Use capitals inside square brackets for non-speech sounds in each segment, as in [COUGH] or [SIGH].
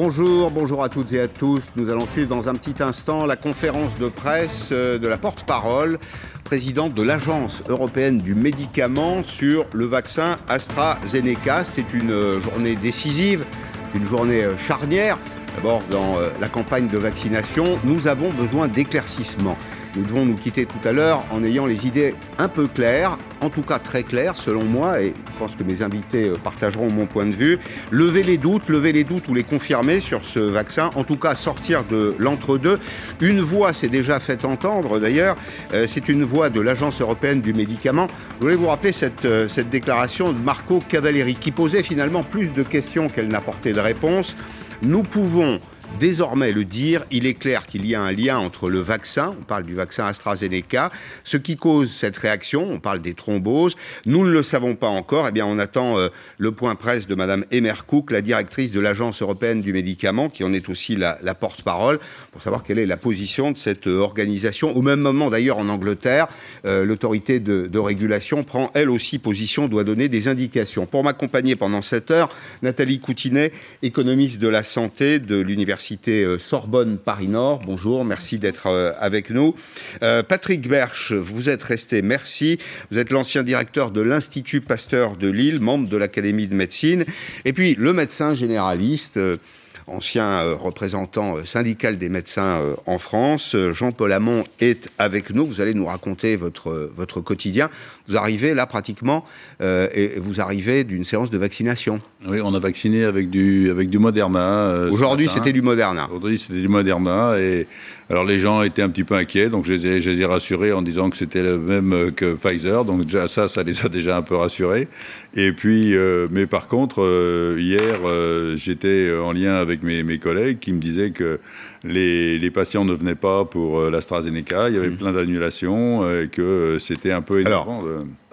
Bonjour, bonjour à toutes et à tous. Nous allons suivre dans un petit instant la conférence de presse euh, de la porte-parole, présidente de l'Agence européenne du médicament sur le vaccin AstraZeneca. C'est une euh, journée décisive, une journée euh, charnière. D'abord, dans la campagne de vaccination, nous avons besoin d'éclaircissements. Nous devons nous quitter tout à l'heure en ayant les idées un peu claires, en tout cas très claires selon moi, et je pense que mes invités euh, partageront mon point de vue. Lever les doutes, lever les doutes ou les confirmer sur ce vaccin, en tout cas sortir de l'entre-deux. Une voix s'est déjà fait entendre d'ailleurs, euh, c'est une voix de l'Agence européenne du médicament. Je voulais vous rappeler cette, euh, cette déclaration de Marco Cavalleri qui posait finalement plus de questions qu'elle n'apportait de réponses. Nous pouvons désormais le dire. Il est clair qu'il y a un lien entre le vaccin, on parle du vaccin AstraZeneca, ce qui cause cette réaction, on parle des thromboses. Nous ne le savons pas encore. Eh bien, on attend euh, le point presse de Madame Emer Cook, la directrice de l'Agence européenne du médicament, qui en est aussi la, porte-parole, pour savoir quelle est la position de cette euh, organisation. Au même moment, d'ailleurs, en Angleterre, euh, l'autorité de, de, régulation prend elle aussi position, doit donner des indications. Pour m'accompagner pendant cette heure, Nathalie Coutinet, économiste de la santé de l'université Euh, Sorbonne Paris-Nord. Bonjour, merci d'être euh, avec nous. Euh, Patrick Berche, vous êtes resté, merci. Vous êtes l'ancien directeur de l'Institut Pasteur de Lille, membre de l'Académie de médecine. Et puis le médecin généraliste ancien représentant syndical des médecins en France. Jean-Paul Hamon est avec nous. Vous allez nous raconter votre, votre quotidien. Vous arrivez là pratiquement, et vous arrivez d'une séance de vaccination. Oui, on a vacciné avec du, avec du Moderna. Euh, Aujourd'hui, c'était du Moderna. Aujourd'hui, c'était du Moderna. Et alors, les gens étaient un petit peu inquiets. Donc, je les ai, je les ai rassurés en disant que c'était le même que Pfizer. Donc, déjà, ça, ça les a déjà un peu rassurés. Et puis, euh, mais par contre, euh, hier, j'étais en lien avec mes, mes, collègues qui me disaient que les, les patients ne venaient pas pour l'AstraZeneca. Il y avait mmh. plein d'annulations et que c'était un peu énervant.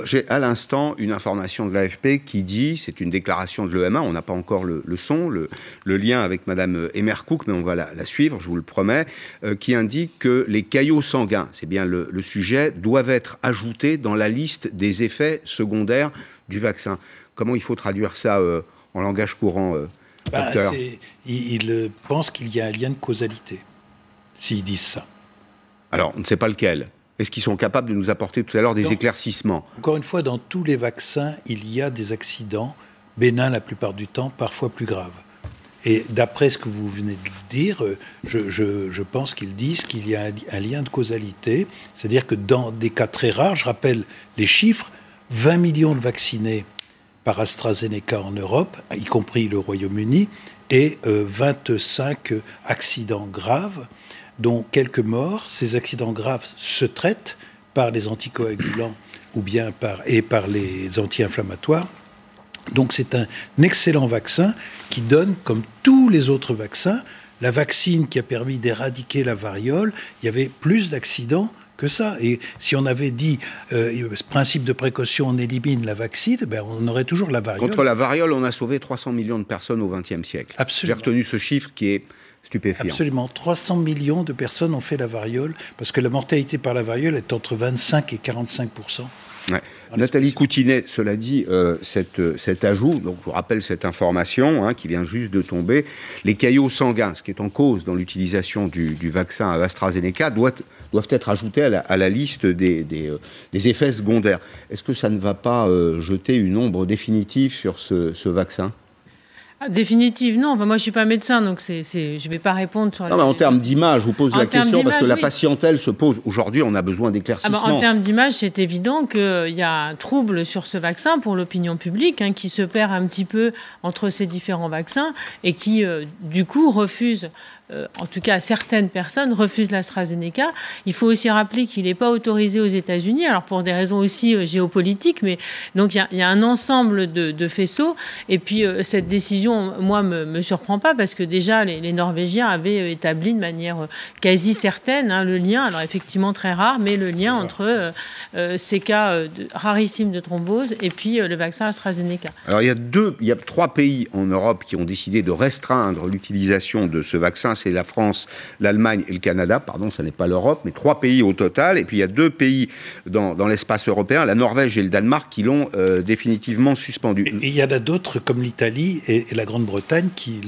J'ai à l'instant une information de l'AFP qui dit, c'est une déclaration de l'EMA, on n'a pas encore le, son, le, lien avec Madame Emer Cook, mais on va la, suivre, je vous le promets, euh, qui indique que les caillots sanguins, c'est bien le, sujet, doivent être ajoutés dans la liste des effets secondaires du vaccin. Comment il faut traduire ça euh, en langage courant, euh, bah, Il, pense qu'il y a un lien de causalité, s'ils disent ça. Alors, on ne sait pas lequel. Est-ce qu'ils sont capables de nous apporter tout à l'heure des éclaircissements Encore une fois, dans tous les vaccins, il y a des accidents bénins la plupart du temps, parfois plus graves. Et d'après ce que vous venez de dire, euh, je, pense qu'ils disent qu'il y a un, lien de causalité. C'est-à-dire que dans des cas très rares, je rappelle les chiffres, 20 millions de vaccinés par AstraZeneca en Europe, y compris le Royaume-Uni, et 25 euh, accidents graves dont quelques morts. Ces accidents graves se traitent par les anticoagulants ou bien par, et par les anti-inflammatoires. Donc c'est un excellent vaccin qui donne, comme tous les autres vaccins, la vaccine qui a permis d'éradiquer la variole, il y avait plus d'accidents que ça. Et si on avait dit euh, principe de précaution, on élimine la vaccine, ben on aurait toujours la variole. Contre la variole, on a sauvé 300 millions de personnes au XXe siècle. Absolument. J'ai retenu ce chiffre qui est Absolument. 300 millions de personnes ont fait la variole, parce que la mortalité par la variole est entre 25 et 45% Nathalie Coutinet, cela dit, euh, cet ajout, donc je vous rappelle cette information hein, qui vient juste de tomber, les caillots sanguins, ce qui est en cause dans l'utilisation du, vaccin AstraZeneca, doivent, doivent être ajoutés à la, liste des, euh, des, effets secondaires. Est-ce que ça ne va pas euh, jeter une ombre définitive sur ce vaccin? Ah, définitive, non. moi, je suis pas médecin, donc je ne vais pas répondre sur. Non, mais en termes d'image, je vous pose la question parce que la patientèle se pose. Aujourd'hui, on a besoin d'éclaircissement. Ah bah, en termes d'image, c'est évident qu'il y a un trouble sur ce vaccin pour l'opinion publique, hein, qui se perd un petit peu entre ces différents vaccins et qui, euh, du coup, refuse euh, en tout cas certaines personnes refusent l'AstraZeneca. Il faut aussi rappeler qu'il n'est pas autorisé aux États-Unis, alors pour des raisons aussi euh, géopolitiques, mais donc il y, a un ensemble de, faisceaux. Et puis euh, cette décision, moi, me, me surprend pas parce que déjà les, Norvégiens avaient établi de manière quasi certaine hein, le lien, alors effectivement très rare, mais le lien entre ces cas rarissimes de thrombose et puis le vaccin AstraZeneca. Alors il y a deux, il y a trois pays en Europe qui ont décidé de restreindre l'utilisation de ce vaccin c'est la France, l'Allemagne et le Canada. Pardon, ce n'est pas l'Europe, mais trois pays au total. Et puis il y a deux pays dans, l'espace européen, la Norvège et le Danemark, qui l'ont euh, définitivement suspendu. Et il y en a d'autres comme l'Italie et, la Grande-Bretagne qui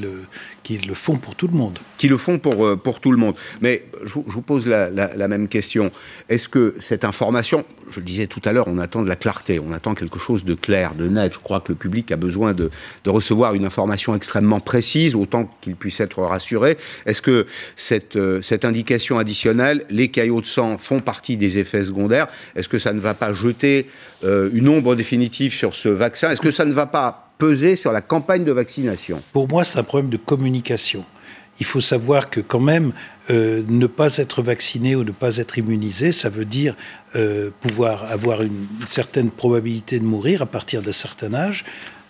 qui le font pour tout le monde. Qui le font pour, euh, pour tout le monde. Mais je, vous pose la, même question. Est-ce que cette information, je le disais tout à l'heure, on attend de la clarté, on attend quelque chose de clair, de net. Je crois que le public a besoin de, de recevoir une information extrêmement précise, autant qu'il puisse être rassuré. Est-ce que cette, euh, cette indication additionnelle, les caillots de sang font partie des effets secondaires? Est-ce que ça ne va pas jeter euh, une ombre définitive sur ce vaccin? Est-ce que ça ne va pas peser sur la campagne de vaccination Pour moi, c'est un problème de communication. Il faut savoir que quand même, euh, ne pas être vacciné ou ne pas être immunisé, ça veut dire euh, pouvoir avoir une, certaine probabilité de mourir à partir d'un certain âge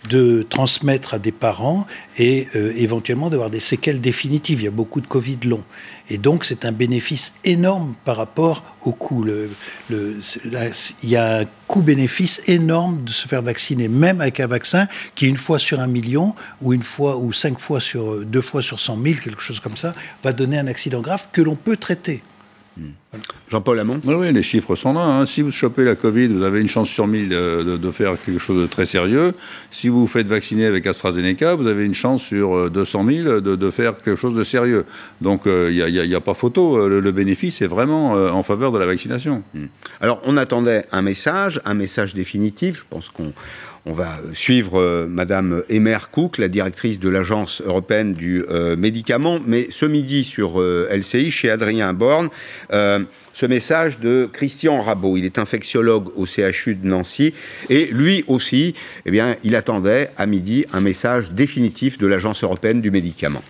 de transmettre à des parents et euh, éventuellement d'avoir des séquelles définitives. Il y a beaucoup de Covid long. Et donc, c'est un bénéfice énorme par rapport au coût. Il y a un coût-bénéfice énorme de se faire vacciner, même avec un vaccin qui, une fois sur un million, ou une fois, ou cinq fois sur, deux fois sur cent mille, quelque chose comme ça, va donner un accident grave que l'on peut traiter. Jean-Paul Hamon oui, les chiffres sont là. Hein. Si vous chopez la Covid, vous avez une chance sur mille de, faire quelque chose de très sérieux. Si vous vous faites vacciner avec AstraZeneca, vous avez une chance sur 200 euh, 000 de, faire quelque chose de sérieux. Donc il euh, n'y a, pas photo. Euh, le, bénéfice est vraiment en faveur de la vaccination. Hmm. Alors on attendait un message, un message définitif. Je pense qu'on on va suivre euh, Madame Emer Cook, la directrice de l'Agence européenne du euh, médicament, mais ce midi sur euh, LCI, chez Adrien Borne, ce message de Christian Rabot. Il est infectiologue au CHU de Nancy et lui aussi, eh bien, il attendait à midi un message définitif de l'Agence européenne du médicament.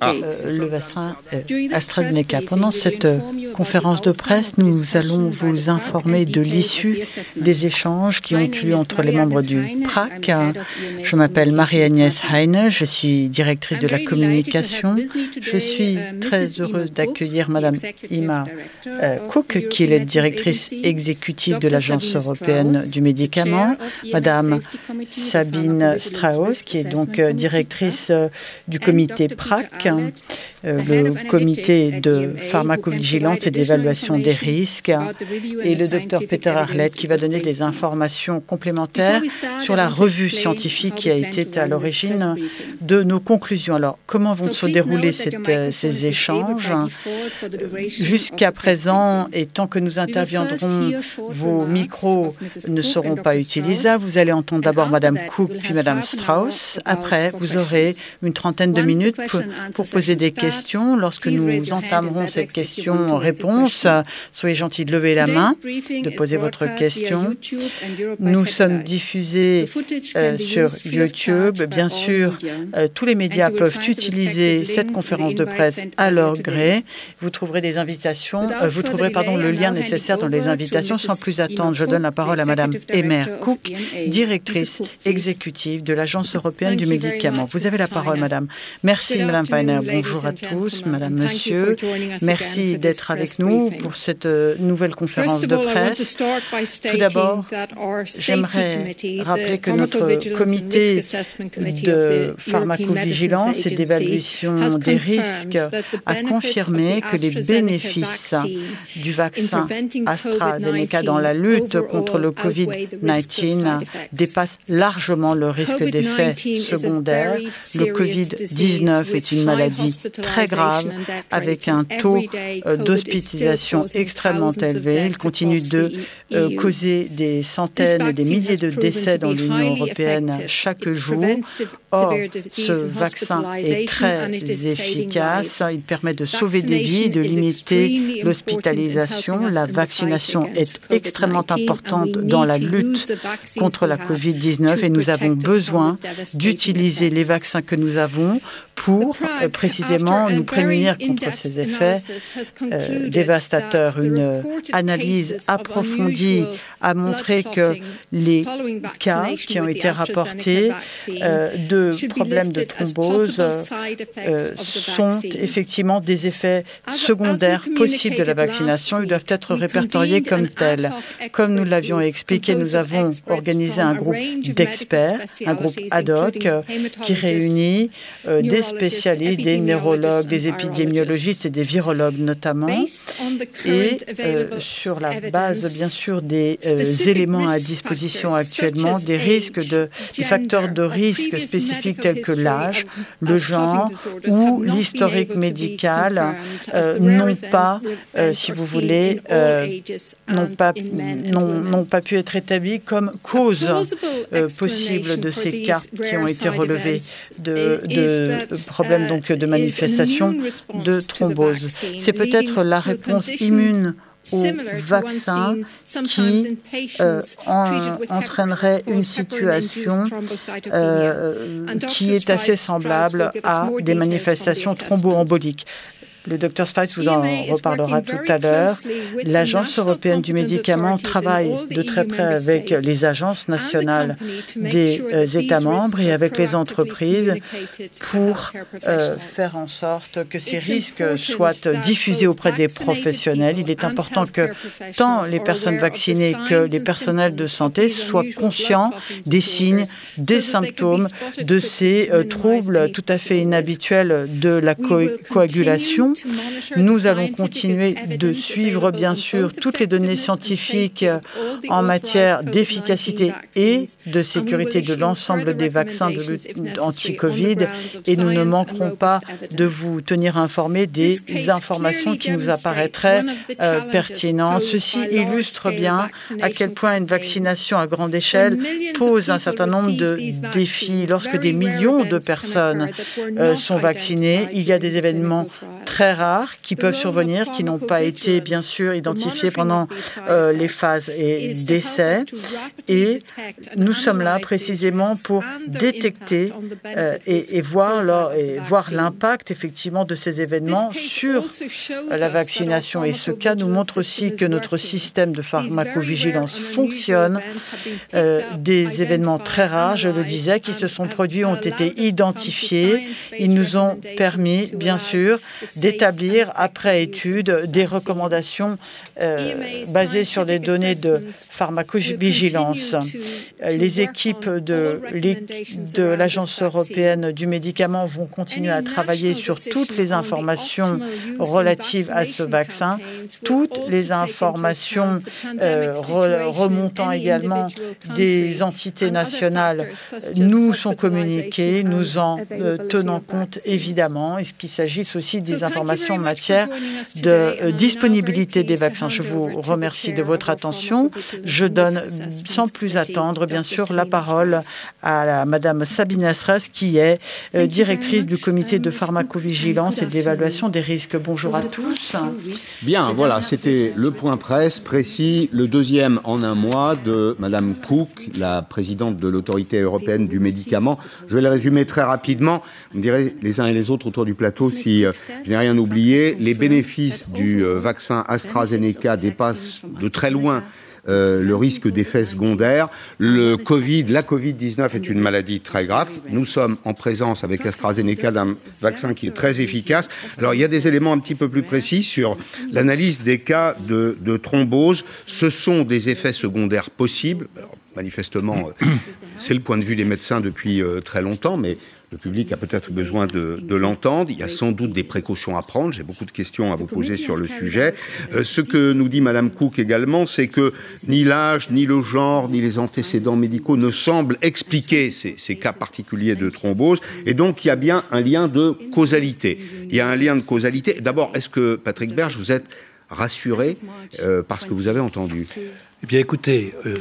Ah. Euh, le vaccin euh, AstraZeneca. Pendant cette euh, conférence de presse, nous allons vous informer de l'issue des échanges qui ont eu lieu entre les membres du PRAC. Je m'appelle Marie-Agnès Heine, je suis directrice de la communication. Je suis très heureuse d'accueillir Madame Ima Cook, qui est la directrice exécutive de l'Agence européenne du médicament, Madame Sabine Strauss, qui est donc directrice du comité PRAC, euh, le comité de pharmacovigilance et d'évaluation des risques, et le docteur Peter Arlett qui va donner des informations complémentaires sur la revue scientifique qui a été à l'origine de nos conclusions. Alors, comment vont se dérouler euh, ces échanges Jusqu'à présent, et tant que nous interviendrons, vos micros ne seront pas utilisables. Vous allez entendre d'abord Madame Cook puis Madame Strauss. Après, vous aurez une trentaine de minutes pour, poser des questions. Lorsque nous entamerons cette question-réponse, soyez gentils de lever la main, de poser votre question. Nous sommes diffusés euh, sur YouTube. Bien sûr, euh, tous les médias peuvent utiliser cette conférence de presse à leur gré. Vous trouverez des invitations, euh, vous trouverez pardon, le lien nécessaire dans les invitations. Sans plus attendre, je donne la parole à Madame Emer Cook, directrice exécutive de l'Agence européenne du médicament. Vous avez la parole, Madame. Merci, Madame Feiner. Bonjour à tous, Madame, Monsieur. Merci d'être avec nous pour cette euh, nouvelle conférence de presse. Tout d'abord, j'aimerais rappeler que notre comité de pharmacovigilance et d'évaluation des risques a confirmé que les bénéfices du vaccin AstraZeneca dans la lutte contre le COVID-19 dépassent largement le risque d'effets secondaires. Le COVID-19 est une maladie très grave avec un taux euh, d'hospitalisation extrêmement élevé. Il continue de euh, causer des centaines et des milliers de décès dans l'Union européenne chaque jour. Or, ce vaccin est très efficace. Il permet de sauver des vies, de limiter l'hospitalisation. La vaccination est extrêmement importante dans la lutte contre la COVID-19 et nous avons besoin d'utiliser les vaccins que nous avons pour euh, nous prémunir contre ces effets euh, dévastateurs. Une analyse approfondie a montré que les cas qui ont été rapportés euh, de problèmes de thrombose sont effectivement des effets secondaires possibles de la vaccination. Ils doivent être répertoriés comme tels. Comme nous l'avions expliqué, nous avons organisé un groupe d'experts, un groupe ad hoc qui réunit des spécialistes, des neurologues, des épidémiologistes et des virologues notamment, et sur la base bien sûr des éléments à disposition actuellement, des risques de, des facteurs de risque spécifiques tels que l'âge, le genre ou l'historique médical n'ont pas, si vous voulez, n'ont pas, pas pu être établis comme cause possible de ces cas qui ont été relevés de, de problèmes donc de manifestation de thrombose. C'est peut-être la réponse immune au vaccin qui euh, entraînerait une situation euh, qui est assez semblable à des manifestations thromboemboliques. Le docteur Spice vous en reparlera tout à l'heure. L'Agence européenne du médicament travaille de très près avec les agences nationales des euh, États membres et avec les entreprises pour euh, faire en sorte que ces risques soient diffusés auprès des professionnels. Il est important que tant les personnes vaccinées que les personnels de santé soient conscients des signes, des symptômes de ces euh, troubles tout à fait inhabituels de la coagulation nous allons continuer de suivre, bien sûr, toutes les données scientifiques en matière d'efficacité et de sécurité de l'ensemble des vaccins anti-Covid et nous ne manquerons pas de vous tenir informés des informations qui nous apparaîtraient euh, pertinentes. Ceci illustre bien à quel point une vaccination à grande échelle pose un certain nombre de défis. Lorsque des millions de personnes euh, sont vaccinées, il y a des événements très rares qui peuvent survenir, qui n'ont pas été bien sûr identifiés pendant euh, les phases et d'essai. Et nous sommes là précisément pour détecter euh, et, voir et voir l'impact effectivement de ces événements sur la vaccination. Et ce cas nous montre aussi que notre système de pharmacovigilance fonctionne. Euh, des événements très rares, je le disais, qui se sont produits ont été identifiés. Ils nous ont permis, bien sûr, d'établir, après étude, des recommandations euh, basées sur des données de pharmacovigilance. Les équipes de, l'Agence européenne du médicament vont continuer à travailler sur toutes les informations relatives à ce vaccin, toutes les informations euh, remontant également des entités nationales nous sont communiquées, nous en euh, tenons compte évidemment, et qu'il s'agisse aussi des informations en matière de euh, disponibilité des vaccins? Je vous remercie de votre attention. Je donne sans plus attendre, bien sûr, la parole à la, Madame Sabine Asras, qui est euh, directrice du comité de pharmacovigilance et d'évaluation des risques. Bonjour à tous. Bien, voilà, c'était le point presse précis, le deuxième en un mois de Madame Cook, la présidente de l'autorité européenne du médicament. Je vais le résumer très rapidement. Vous me direz les uns et les autres autour du plateau si euh, je n'ai rien oublié. Les bénéfices du euh, vaccin AstraZeneca dépassent de très loin euh, le risque d'effets secondaires. Le Covid, la Covid-19 est une maladie très grave. Nous sommes en présence avec AstraZeneca d'un vaccin qui est très efficace. Alors il y a des éléments un petit peu plus précis sur l'analyse des cas de, de thrombose. Ce sont des effets secondaires possibles. manifestement, c'est le point de vue des médecins depuis très longtemps, mais le public a peut-être besoin de, l'entendre. Il y a sans doute des précautions à prendre. J'ai beaucoup de questions à vous poser sur le sujet. Euh, ce que nous dit Madame Cook également, c'est que ni l'âge, ni le genre, ni les antécédents médicaux ne semblent expliquer ces, ces, cas particuliers de thrombose. Et donc, il y a bien un lien de causalité. Il y a un lien de causalité. D'abord, est-ce que, Patrick Berge, vous êtes rassuré euh, par ce que vous avez entendu? Eh bien, écoutez, euh,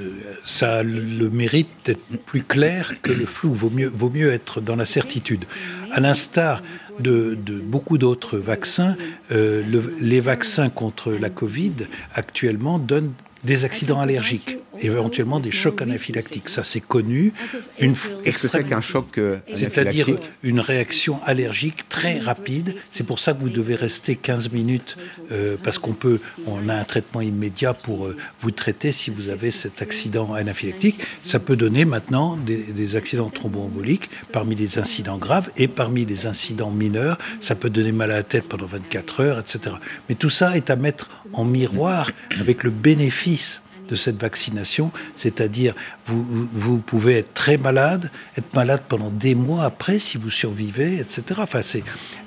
ça a le mérite d'être plus clair que le flou. Vaut mieux, vaut mieux être dans la certitude. À l'instar de, beaucoup d'autres vaccins, euh, les vaccins contre la Covid actuellement donnent des accidents allergiques éventuellement des chocs anaphylactiques. Ça, c'est connu. Une Qu'est-ce que c'est qu'un choc euh, C'est-à-dire une réaction allergique très rapide. C'est pour ça que vous devez rester 15 minutes euh, parce qu'on peut, on a un traitement immédiat pour euh, vous traiter si vous avez cet accident anaphylactique. Ça peut donner maintenant des, accidents thromboemboliques parmi les incidents graves et parmi les incidents mineurs. Ça peut donner mal à la tête pendant 24 heures, etc. Mais tout ça est à mettre en miroir avec le bénéfice de cette vaccination, c'est-à-dire vous, vous pouvez être très malade, être malade pendant des mois après si vous survivez, etc. Enfin,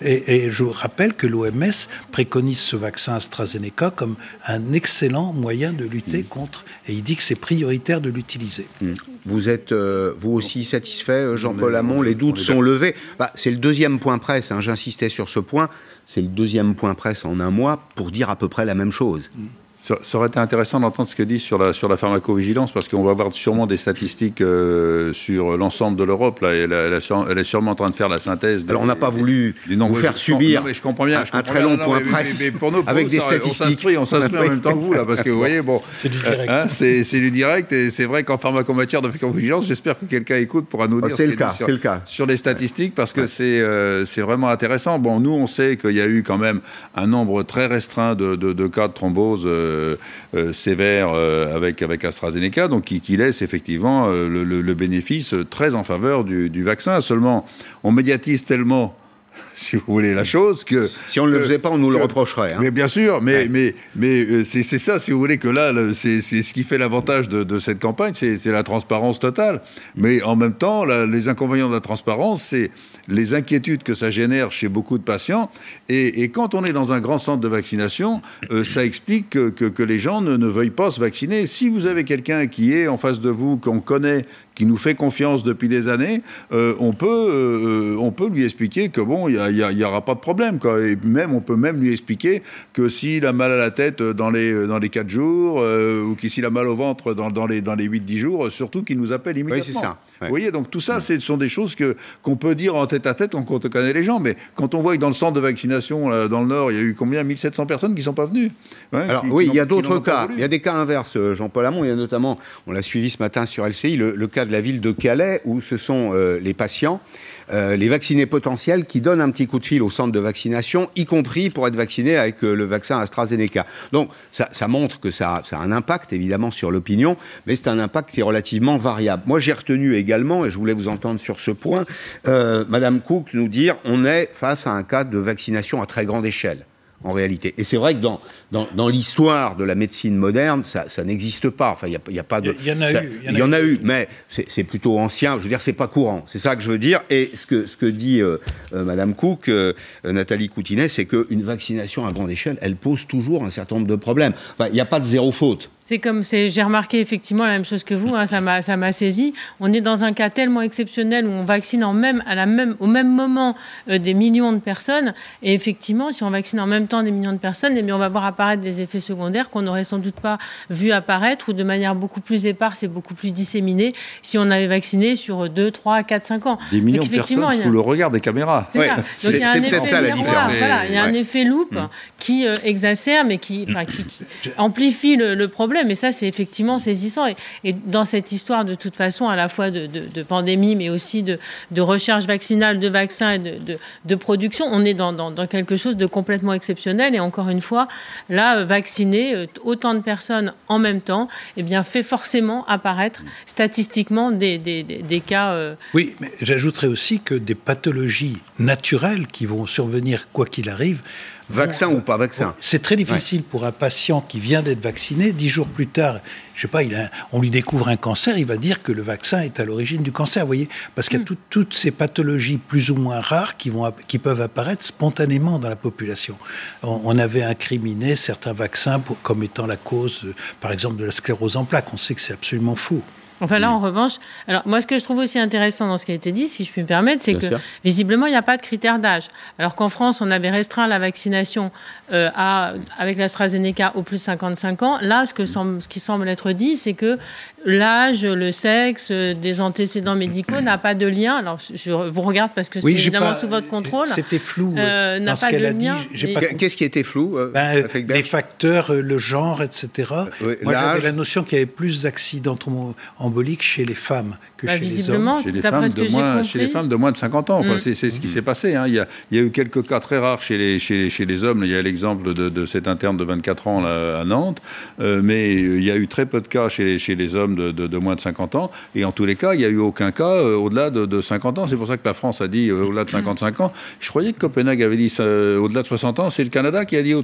et, et je rappelle que l'OMS préconise ce vaccin AstraZeneca comme un excellent moyen de lutter mm. contre, et il dit que c'est prioritaire de l'utiliser. Mm. Vous êtes euh, vous aussi satisfait, euh, Jean-Paul Hamon Les doutes sont levés. Bah, c'est le deuxième point presse, hein, j'insistais sur ce point, c'est le deuxième point presse en un mois pour dire à peu près la même chose. Mm. Ça, aurait été intéressant d'entendre ce que dit sur la, sur la pharmacovigilance, parce qu'on va avoir sûrement des statistiques euh, sur l'ensemble de l'Europe. Là, elle, elle, est sûrement en train de faire la synthèse. Alors, on n'a pas voulu vous faire subir je comprends bien, un, très long point presse pour nous, avec des statistiques. On s'instruit en même temps que vous, là, parce que [LAUGHS] vous voyez, bon, c'est du direct. Hein, c'est du direct, et c'est vrai qu'en pharmacomatière de pharmacovigilance, j'espère que quelqu'un écoute pour nous ah, dire ce le cas, sur, le cas. sur les statistiques, parce que c'est euh, c'est vraiment intéressant. Bon, nous, on sait qu'il y a eu quand même un nombre très restreint de, de, cas de thrombose. Euh, sévère euh, avec, AstraZeneca, donc qui, laisse effectivement euh, le, bénéfice très en faveur du vaccin. Seulement, on médiatise tellement [LAUGHS] si vous voulez la chose que si on ne le faisait pas on nous le reprocherait hein. mais bien sûr mais mais mais euh, c'est ça si vous voulez que là c'est ce qui fait l'avantage de, de, cette campagne c'est la transparence totale mais en même temps les inconvénients de la transparence c'est les inquiétudes que ça génère chez beaucoup de patients. Et, quand on est dans un grand centre de vaccination, euh, ça explique que, les gens ne, veuillent pas se vacciner. Si vous avez quelqu'un qui est en face de vous, qu'on connaît, qui nous fait confiance depuis des années, euh, on, peut, euh, on peut lui expliquer que bon, il n'y aura pas de problème. Quoi. Et même, on peut même lui expliquer que s'il a mal à la tête dans les, dans les 4 jours, ou qu'il a mal au ventre dans, dans les, dans les 8-10 jours, surtout qu'il nous appelle immédiatement. Oui, c'est ça. Vous voyez, donc tout ça, ce sont des choses que, qu'on peut dire en tête à tête quand on connaît les gens. Mais quand on voit que dans le centre de vaccination, dans le Nord, il y a eu combien? 1700 personnes qui ne sont pas venues Alors oui, il y a d'autres cas. Il y a des cas inverses, euh, Jean-Paul Hamon. Il y a notamment, on l'a suivi ce matin sur LCI, le, cas de la ville de Calais, où ce sont euh, les patients euh, les vaccinés potentiels qui donnent un petit coup de fil au centre de vaccination, y compris pour être vaccinés avec euh, le vaccin AstraZeneca. Donc ça, montre que ça, a un impact évidemment sur l'opinion, mais c'est un impact qui est relativement variable. Moi j'ai retenu également, et je voulais vous entendre sur ce point, euh, Madame Cook nous dire on est face à un cas de vaccination à très grande échelle en réalité. Et c'est vrai que dans, dans, l'histoire de la médecine moderne, ça, n'existe pas. Enfin, il n'y a, pas de. Il y en a eu. Il y, en a, eu, mais c'est plutôt ancien. Je veux dire, c'est pas courant. C'est ça que je veux dire. Et ce que, ce que dit euh, euh, Madame Cook, euh, Nathalie Coutinet, c'est qu'une vaccination à grande échelle, elle pose toujours un certain nombre de problèmes. Enfin, il n'y a pas de zéro faute. C'est comme j'ai remarqué effectivement la même chose que vous, hein, ça m'a saisi. On est dans un cas tellement exceptionnel où on vaccine en même, à la même, au même moment des millions de personnes. Et effectivement, si on vaccine en même temps des millions de personnes, eh bien, on va voir apparaître des effets secondaires qu'on n'aurait sans doute pas vu apparaître ou de manière beaucoup plus éparse et beaucoup plus disséminée si on avait vacciné sur 2, 3, 4, 5 ans. Des millions de personnes sous le regard des caméras. C'est Donc il y a un effet ça, la Voilà, il y a un effet loupe mm. qui euh, exacerbe et qui, qui, amplifie le, problème. Et ça, c'est effectivement saisissant. Et, dans cette histoire, de toute façon, à la fois de, pandémie, mais aussi de, recherche vaccinale, de vaccins et de, production, on est dans, quelque chose de complètement exceptionnel. Et encore une fois, là, euh, vacciner euh, autant de personnes en même temps, eh bien, fait forcément apparaître statistiquement des, des, cas. Euh, oui, mais j'ajouterais aussi que des pathologies naturelles qui vont survenir quoi qu'il arrive Vaccin ou pas vaccin C'est très difficile pour un patient qui vient d'être vacciné, dix jours plus tard, je sais pas, il on lui découvre un cancer, il va dire que le vaccin est à l'origine du cancer, vous voyez Parce qu'il y a hmm. toutes ces pathologies plus ou moins rares qui, vont, qui peuvent apparaître spontanément dans la population. On, avait incriminé certains vaccins comme étant la cause, par exemple, de la sclérose en plaques. On sait que c'est absolument faux. Enfin là, en revanche, alors moi, ce que je trouve aussi intéressant dans ce qui a été dit, si je puis me permettre, c'est que visiblement, il n'y a pas de critère d'âge. Alors qu'en France, on avait restreint la vaccination euh, à, avec l'AstraZeneca au plus de 55 ans. Là, ce, que semble, ce qui semble être dit, c'est que l'âge, le sexe, euh, des antécédents médicaux [COUGHS] n'a pas de lien. Alors, je vous regarde parce que c'est évidemment sous votre contrôle. C'était flou euh, dans ce qu'elle a dit. Qu'est-ce qui était flou ben, Les facteurs, le genre, etc. Moi, j'avais la notion qu'il y avait plus d'accidents en embolique chez les femmes que bah, chez les hommes. Chez les, femmes de moins, chez les femmes de moins de 50 ans. Enfin, mm. C'est ce qui s'est passé. Hein. Il, y a, il, y a, eu quelques cas très rares chez les, chez, chez les hommes. Il y a l'exemple de, de, cet interne de 24 ans là, à Nantes. Euh, mais il y a eu très peu de cas chez les, chez les hommes de, de, moins de 50 ans. Et en tous les cas, il n'y a eu aucun cas euh, au-delà de, 50 ans. C'est pour ça que la France a dit euh, au-delà de 55 ans. Je croyais que Copenhague avait dit au-delà de 60 ans. C'est le Canada qui a dit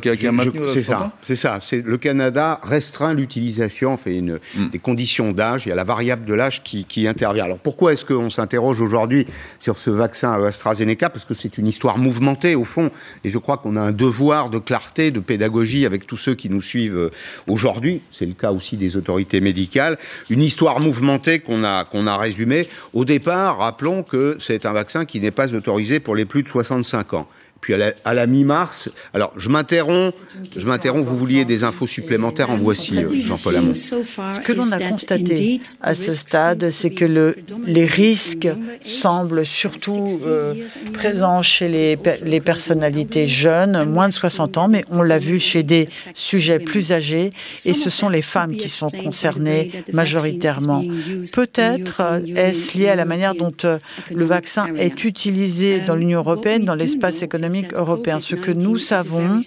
qui, a, qui a maintenu C'est ça. C'est ça. Le Canada restreint l'utilisation, fait une, mm. des conditions d'âge. Il y a la variable de l'âge qui, qui intervient. Alors pourquoi est-ce qu'on s'interroge aujourd'hui sur ce vaccin AstraZeneca? Parce que c'est une histoire mouvementée au fond, et je crois qu'on a un devoir de clarté, de pédagogie avec tous ceux qui nous suivent euh, aujourd'hui. C'est le cas aussi des autorités médicales. Une histoire mouvementée qu'on a qu'on a résumée. Au départ, rappelons que c'est un vaccin qui n'est pas autorisé pour les plus de 65 ans puis à la, mi-mars. Alors, je m'interromps, je m'interromps, vous vouliez des infos supplémentaires, en voici, euh, Jean-Paul Hamon. Ce que l'on a constaté à ce stade, c'est que le, les risques semblent surtout euh, présents chez les, les personnalités jeunes, moins de 60 ans, mais on l'a vu chez des sujets plus âgés, et ce sont les femmes qui sont concernées majoritairement. Peut-être est-ce lié à la manière dont euh, le vaccin est utilisé dans l'Union européenne, dans l'espace économique européen. Ce que nous savons,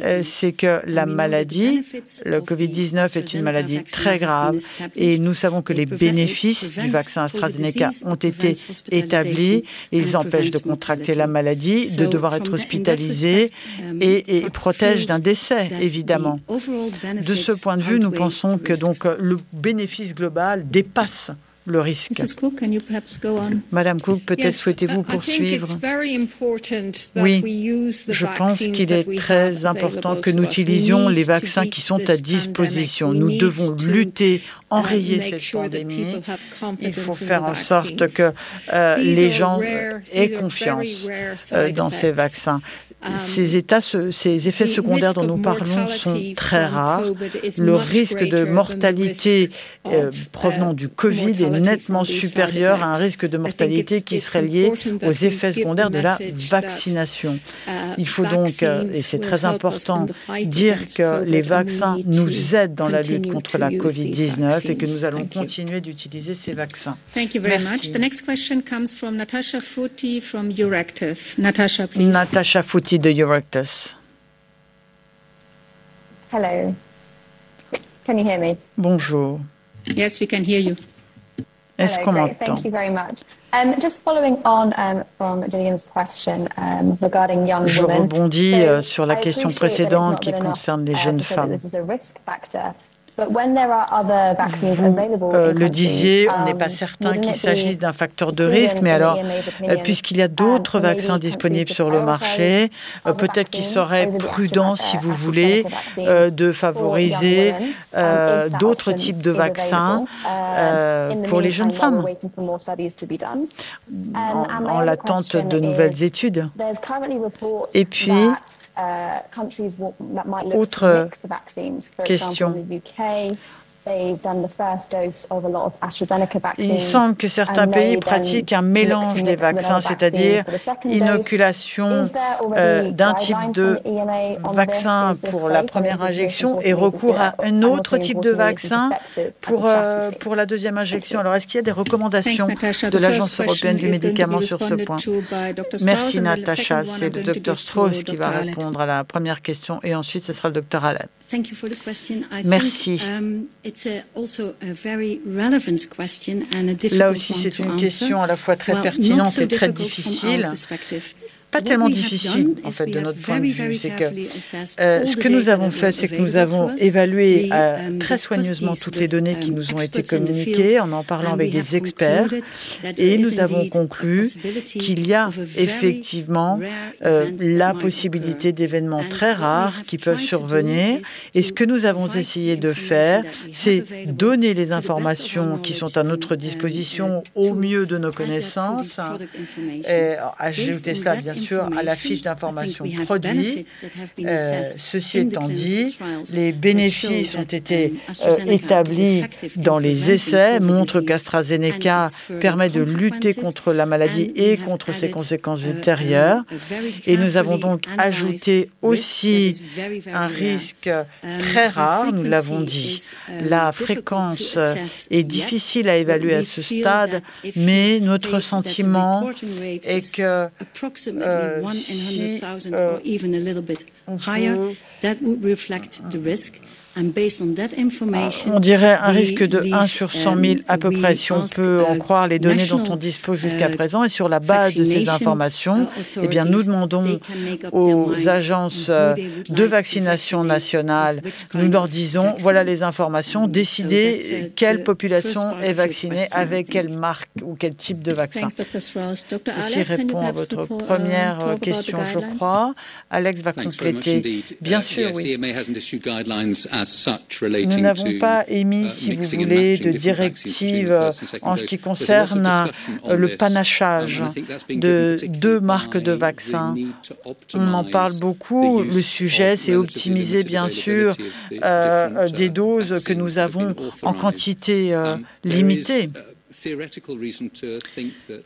euh, c'est que la maladie, le Covid-19 est une maladie très grave et nous savons que les bénéfices du vaccin AstraZeneca ont été établis. Ils empêchent de contracter la maladie, de devoir être hospitalisé et, et protègent d'un décès, évidemment. De ce point de vue, nous pensons que donc le bénéfice global dépasse le risque. Madame Cook, peut-être souhaitez-vous poursuivre? Oui, je pense qu'il est très important que nous utilisions les vaccins qui sont à disposition. Nous devons lutter, enrayer cette pandémie. Il faut faire en sorte que euh, les gens aient confiance euh, dans ces vaccins. Ces, états, ces effets secondaires dont nous parlons sont très rares. Le risque de mortalité euh, provenant du Covid est nettement supérieur à un risque de mortalité qui serait lié aux effets secondaires de la vaccination. Il faut donc, euh, et c'est très important, dire que les vaccins nous aident dans la lutte contre la Covid-19 et que nous allons continuer d'utiliser ces vaccins. Merci. Natasha Fouti from Natasha, please. Natasha Fouti de Euryctus. Hello. Can you hear me? Bonjour. Yes, we can hear you. Est-ce qu'on m'entend? Thank you very much. Um, just following on um, from Gillian's question um, regarding young Je rebondis euh, sur la question précédente qui concerne les uh, jeunes femmes. Vous euh, le disiez, on n'est pas um, certain qu'il s'agisse d'un facteur de risque, mais alors, euh, puisqu'il y a d'autres um, vaccins disponibles sur le marché, euh, peut-être qu'il serait prudent, si vous voulez, de favoriser d'autres types de vaccins pour les jeunes femmes en, en l'attente de nouvelles études. Et puis, autre question. Il semble que certains pays pratiquent un mélange des vaccins, c'est-à-dire inoculation euh, d'un type de e vaccin pour la première injection et recours à un autre type de vaccin pour, euh, pour la deuxième injection. Alors, est-ce qu'il y a des recommandations de l'Agence européenne du médicament sur ce point? Merci, Natacha. C'est le docteur Strauss qui va répondre à la première question et ensuite ce sera le docteur Allen. Merci. Um, Là aussi, c'est une question à la fois très pertinente et très difficile pas tellement difficile, en fait, de notre point de vue. C'est que euh, ce que nous avons fait, c'est que nous avons évalué euh, um, très soigneusement toutes les données qui um, nous ont été communiquées en en parlant avec des experts et nous avons conclu qu'il y a effectivement euh, la possibilité d'événements très rares qui peuvent survenir. Et ce que nous avons essayé de faire, c'est donner les informations qui sont à notre disposition au mieux de nos connaissances. Et ajouter cela, bien sûr à la fiche d'information produit. Euh, ceci étant dit, les bénéfices ont été euh, établis dans les essais, montrent qu'AstraZeneca permet de lutter contre la maladie et contre ses conséquences ultérieures. Et nous avons donc ajouté aussi un risque très rare, nous l'avons dit. La fréquence est difficile à évaluer à ce stade, mais notre sentiment est que Uh, one in 100,000 or uh, even a little bit higher, mm-hmm. that would reflect the risk. On dirait un risque de 1 sur 100 000 à peu près, si on peut en croire les données dont on dispose jusqu'à présent. Et sur la base de ces informations, eh bien, nous demandons aux agences euh, de vaccination nationale, nous leur disons, voilà les informations, décidez quelle population est vaccinée avec quelle marque ou quel type de vaccin. Ceci répond à votre première question, je crois. Alex va compléter. Bien sûr, oui. Nous n'avons pas émis, uh, si vous voulez, de directive en ce qui concerne euh, le panachage de deux marques de vaccins. On en parle beaucoup. Le sujet, c'est optimiser, bien sûr, euh, des doses que nous avons en quantité euh, um, limitée.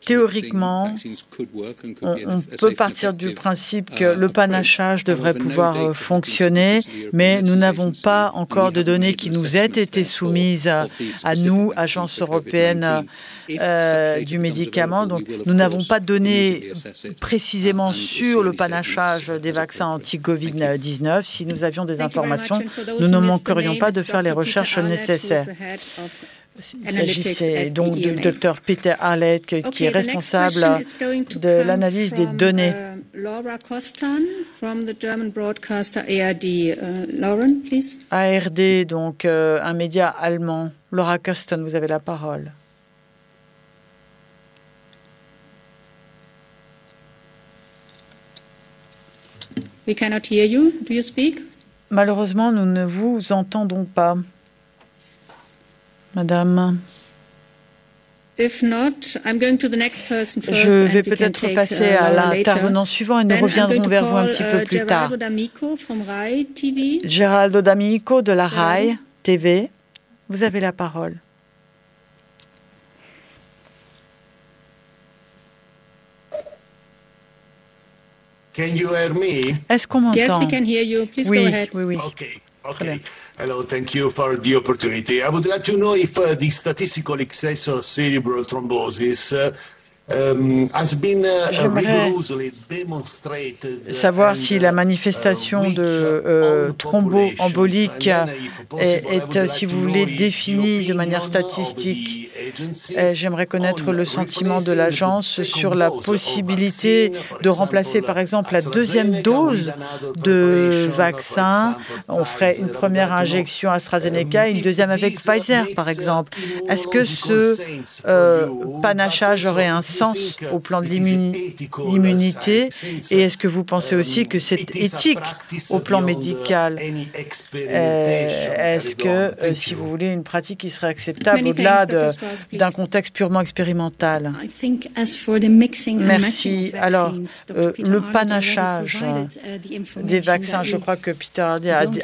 Théoriquement, on, peut partir du principe que le panachage devrait pouvoir euh, fonctionner, mais nous n'avons pas encore de données qui nous aient été soumises à nous, Agence européenne euh, du médicament. Donc, nous n'avons pas de données précisément sur le panachage des vaccins anti-Covid-19. Si nous avions des informations, nous ne manquerions pas de faire les recherches nécessaires. Il s'agissait donc du docteur Peter Arlett, qui est responsable de l'analyse des données. Uh, Laura Kostan from the German broadcaster ARD. Uh, Lauren, please. ARD, donc euh, un média allemand. Laura Kostan, vous avez la parole. We cannot hear you. Do you speak? Malheureusement, nous ne vous entendons pas. Madame. Je vais peut-être passer uh, à l'intervenant suivant et nous reviendrons vers vous un petit peu uh, plus tard. Geraldo D'Amico de la RAI TV, vous avez la parole. Est-ce qu'on m'entend? Oui, oui, oui. Okay. Hello, thank you for the opportunity. I would like to know if uh, the statistical excess of cerebral thrombosis uh, Um, uh, J'aimerais savoir si la manifestation de euh, thromboembolique est, si vous voulez, définie de manière statistique. J'aimerais connaître le sentiment de l'agence sur la possibilité de remplacer, par exemple, la deuxième dose de vaccin. On ferait une première injection AstraZeneca et une deuxième avec Pfizer, par exemple. Est-ce que ce euh, panachage aurait un sens au plan de l'immunité? Et est-ce que vous pensez aussi que c'est éthique au plan médical? Euh, Est-ce que, euh, si vous voulez, une pratique qui serait acceptable au-delà d'un contexte purement expérimental Merci. Alors, euh, le panachage uh, des vaccins, je crois que Peter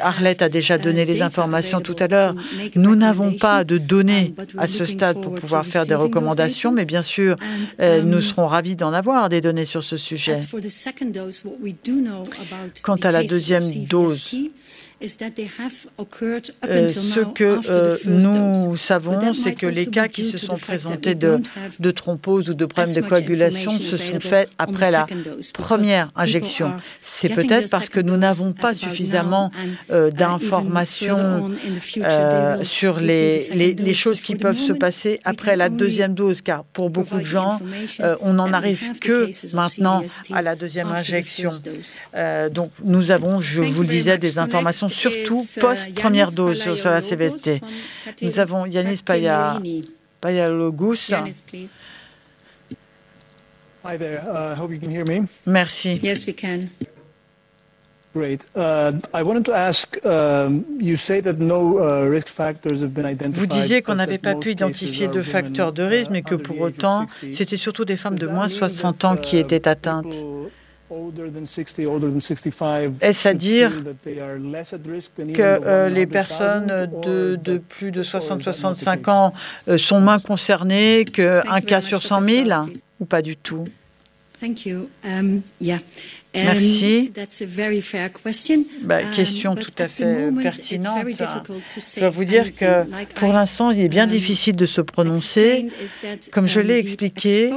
Arlett a déjà donné les informations tout à l'heure. Nous n'avons pas de données um, à ce stade pour pouvoir faire des recommandations, mais bien sûr, euh, nous um, serons ravis d'en avoir des données sur ce sujet. Quant à la deuxième dose, euh, ce que euh, nous savons, c'est que les cas qui se sont présentés de, de thrombose ou de problèmes de coagulation se sont faits après la première injection. C'est peut-être parce que nous n'avons pas suffisamment euh, uh, d'informations sur les, les, les, choses qui peuvent se passer après la deuxième dose, car pour beaucoup de gens, on n'en arrive que maintenant à la deuxième injection. donc nous avons, je vous le disais, des informations surtout uh, post-première dose sur la CVST. Nous avons Yanis Payalogus. Hi there. Uh, hope you can hear me. Merci. Yes, we can. Great. Uh, I wanted to ask, um, you say that no uh, risk factors have been identified. Vous disiez qu'on n'avait pas pu identifier de facteurs de risque, mais que pour autant, c'était surtout des femmes de moins de 60 ans qui étaient atteintes? Est-ce à dire que euh, les personnes de, de plus de 60-65 ans euh, sont moins concernées qu'un cas sur 100 000 ou pas du tout? Merci. Bah, question tout à fait pertinente. Je dois vous dire que pour l'instant, il est bien difficile de se prononcer. Comme je l'ai expliqué,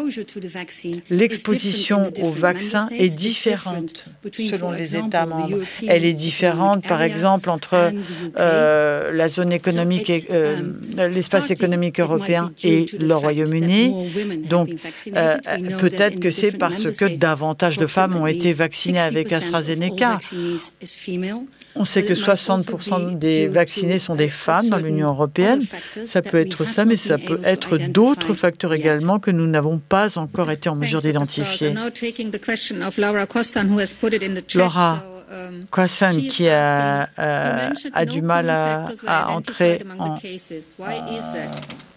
l'exposition au vaccin est différente selon les États membres. Elle est différente, par exemple, entre euh, la zone économique, euh, l'espace économique européen et le Royaume-Uni. Donc, euh, peut-être que c'est parce que davantage de femmes ont été vaccinées vaccinés avec AstraZeneca. On sait que 60% des vaccinés sont des femmes dans l'Union européenne. Ça peut être ça, mais ça peut être d'autres facteurs également que nous n'avons pas encore été en mesure d'identifier. Laura Croissant qui a, euh, a, du mal à, à entrer en,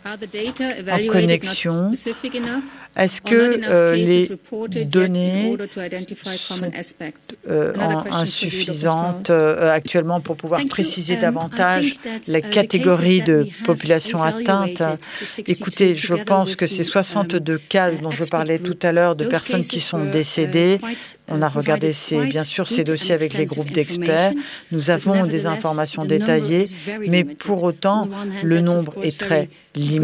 en connexion. Est-ce que euh, les données sont euh, insuffisantes euh, actuellement pour pouvoir préciser um, davantage la uh, catégorie de population atteinte. Écoutez, je pense que ces 62 um, cas dont je parlais tout à l'heure de personnes qui sont uh, décédées, on a regardé ces, bien sûr ces dossiers avec les groupes d'experts. Nous avons des informations détaillées, mais pour autant, le nombre est très limité,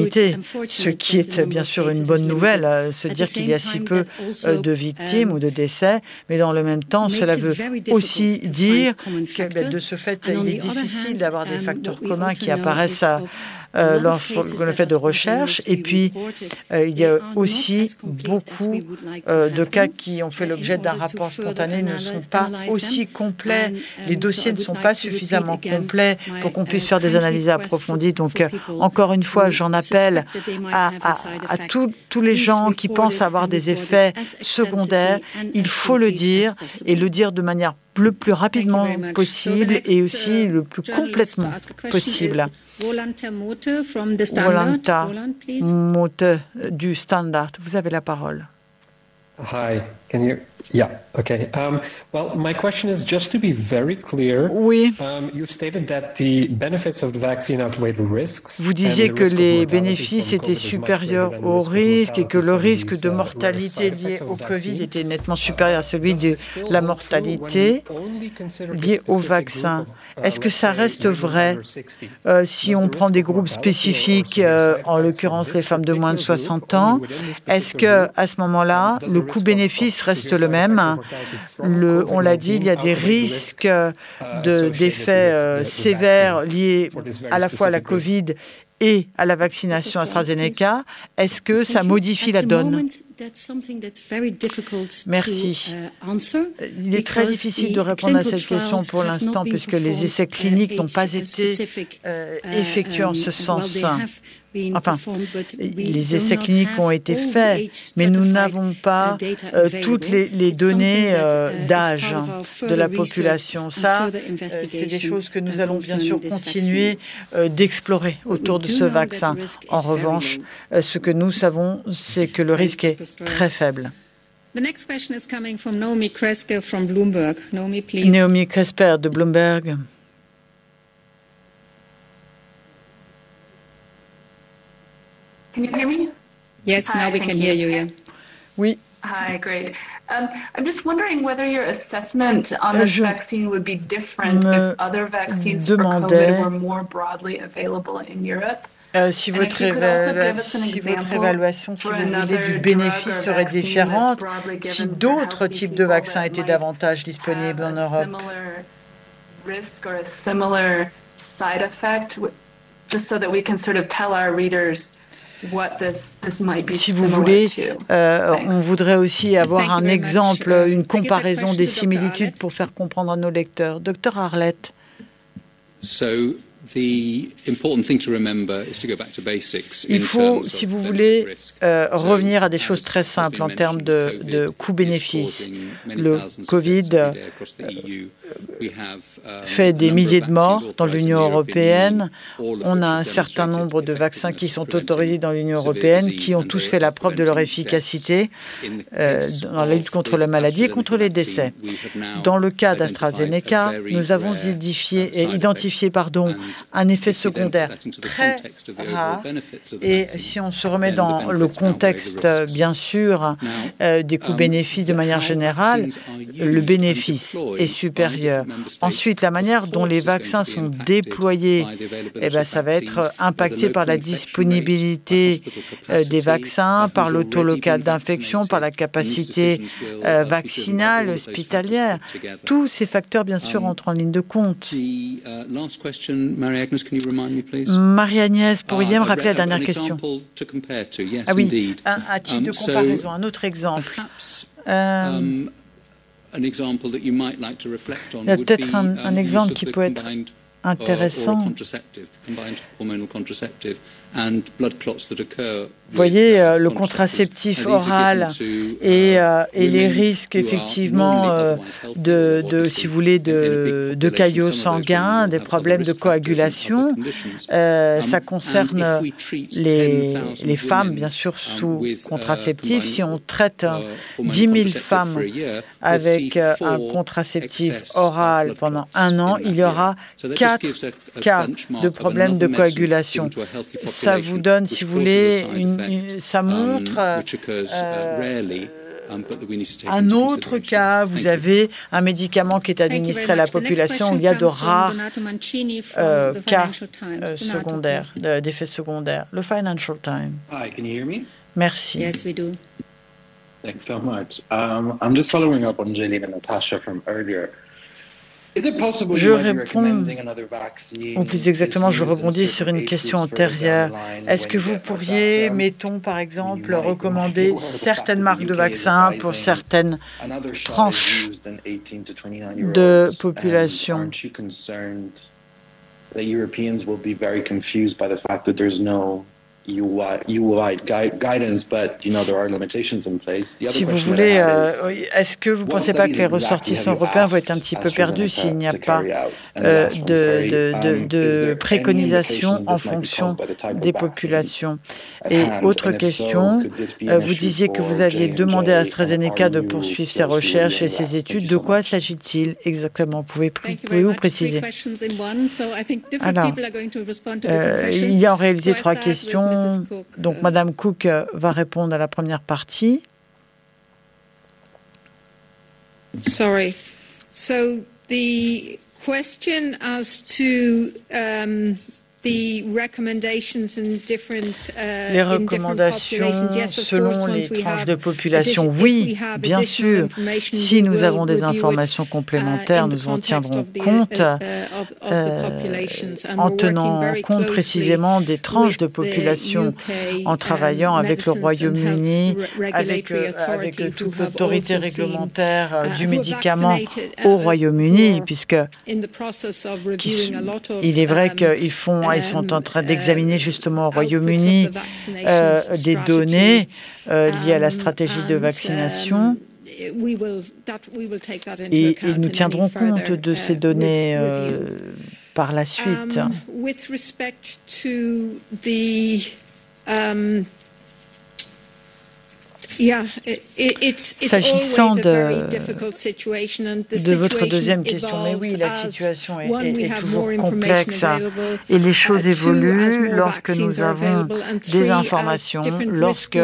ce qui est bien sûr une bonne nouvelle, euh, se dire qu'il y a si peu euh, de victimes ou de décès, mais dans le même temps, cela veut aussi dire que ben, de ce fait, il est difficile d'avoir des facteurs communs qui apparaissent à euh, le fait de recherche. Et puis, euh, il y a aussi beaucoup euh, de cas qui ont fait l'objet d'un rapport spontané ne sont pas aussi complets. Les dossiers ne sont pas suffisamment complets pour qu'on puisse faire des analyses approfondies. Donc, encore une fois, j'en appelle à, à, à tous les gens qui pensent avoir des effets secondaires. Il faut le dire et le dire de manière le plus rapidement possible et aussi le plus complètement possible. Volanta Mote du Standard. Vous avez la parole. Hi, can you Yeah. Okay. Um, well, my question is just to be very clear. Oui. Um, you've stated that the benefits of the vaccine outweigh the risks. Vous disiez que les bénéfices étaient supérieurs aux risques et que le risque de mortalité lié au Covid était nettement supérieur à celui de la mortalité liée au vaccin. Est-ce que ça reste vrai euh, si on prend des groupes spécifiques, euh, en l'occurrence les femmes de moins de 60 ans Est-ce que à ce moment-là, le coût-bénéfice reste le même le, on l'a dit, il y a des risques d'effets euh, sévères liés à la fois à la Covid et à la vaccination AstraZeneca. Est-ce que ça modifie la donne Merci. Il est très difficile de répondre à cette question pour l'instant puisque les essais cliniques n'ont pas été euh, effectués en ce sens. Enfin, les essais cliniques ont été faits, mais nous n'avons pas euh, toutes les, données euh, uh, d'âge de la population. Ça, euh, c'est des choses que nous allons bien sûr continuer d'explorer autour de ce vaccin. En revanche, ce que nous savons, c'est que le risque est très faible. Naomi Cresper de Bloomberg. Can you hear me? Yes, Hi, now we can hear you. Yeah. Oui. Hi, great. Um, I'm just wondering whether your assessment on this Je vaccine would be different if other vaccines for COVID were more broadly available in Europe. Euh, si, votre si votre évaluation, si vous voulez, du bénéfice serait différente si d'autres types de vaccins étaient davantage disponibles en Europe. Risk or a similar side effect, just so that we can sort of tell our readers si vous voulez, euh, on voudrait aussi avoir un exemple, une comparaison des similitudes pour faire comprendre à nos lecteurs. Docteur Arlette. Il faut, si vous voulez, euh, revenir à des choses très simples en termes de, de coûts-bénéfices. Le Covid euh, e fait des milliers de morts dans l'Union européenne. On a un certain nombre de vaccins qui sont autorisés dans l'Union européenne, qui ont tous fait la preuve de leur efficacité euh, dans la lutte contre la maladie et contre les décès. Dans le cas d'AstraZeneca, nous avons identifié, identifié pardon, un effet secondaire très rare. Et si on se remet dans le contexte, bien sûr, euh, des coûts-bénéfices de manière générale, le bénéfice est supérieur. Ensuite, la manière dont les vaccins sont déployés, eh ben, ça va être impacté par la disponibilité euh, des vaccins, par le taux local d'infection, par la capacité euh, vaccinale, hospitalière. Tous ces facteurs, bien sûr, entrent en ligne de compte. Marie-Agnès, pourriez-vous me rappeler la dernière question? Ah oui, un, titre de comparaison, un autre exemple. Euh, il y a peut-être un, exemple qui peut être intéressant. Vous voyez, euh, le contraceptif oral et, euh, et les risques effectivement euh, de, de, si vous voulez, de, de caillots sanguins, des problèmes de coagulation, ça concerne les, les femmes, bien sûr, sous contraceptif. Si on traite 10 000 femmes avec un contraceptif oral pendant un an, il y aura 4 cas de problèmes de coagulation. ça vous donne, si vous voulez, une, ça montre euh, un autre cas, vous avez un médicament qui est administré à la population, il y a de rares euh, cas euh, secondaires, d'effets secondaires. Le Financial Times. Merci. Yes, we do. Thanks so much. Um, I'm just following up on Jalene and Natasha from earlier. Je réponds, ou plus exactement, je rebondis sur une question antérieure. Est-ce que vous pourriez, mettons par exemple, recommander certaines marques de vaccins pour certaines tranches de population si vous voulez, euh, est-ce que vous ne pensez pas que les ressortissants européens vont être un petit peu perdus s'il n'y a pas euh, de, de, de, préconisation en fonction des populations? Et autre question, euh, vous disiez que vous aviez demandé à AstraZeneca de poursuivre ses recherches et ses études? De quoi s'agit-il exactement? Pouvez-vous préciser? Alors, il y a en réalité trois questions. Donc, Madame Cook euh, va répondre à la première partie. Sorry. So the question as to um, les recommandations selon les tranches de population, oui, bien sûr. Si nous avons des informations complémentaires, nous en tiendrons compte euh, en tenant compte précisément des tranches de population, en travaillant avec le Royaume-Uni, avec, euh, avec toute l'autorité réglementaire euh, du médicament au Royaume-Uni, puisque il est vrai qu'ils font ils sont en train d'examiner justement au Royaume-Uni euh, des données euh, liées à la stratégie de vaccination. Et, nous tiendrons compte de ces données euh, par la suite. S'agissant de, de votre deuxième question, mais oui, la situation est, est, toujours complexe et les choses évoluent lorsque nous avons des informations, lorsque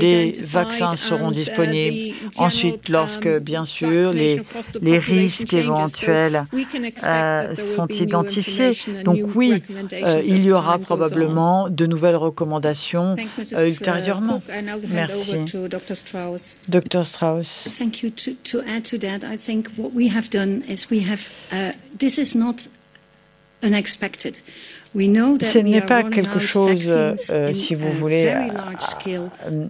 des vaccins seront uh, disponibles, ensuite lorsque, um, bien sûr, les, les risques éventuels euh, sont identifiés. Donc oui, euh, il y aura probablement de nouvelles recommandations euh, ultérieurement. Merci. To Dr. Strauss. Dr. Strauss. Thank you. To, to add to that, I think what we have done is we have, uh, this is not unexpected. Ce n'est pas quelque chose, euh, si vous voulez, euh, euh,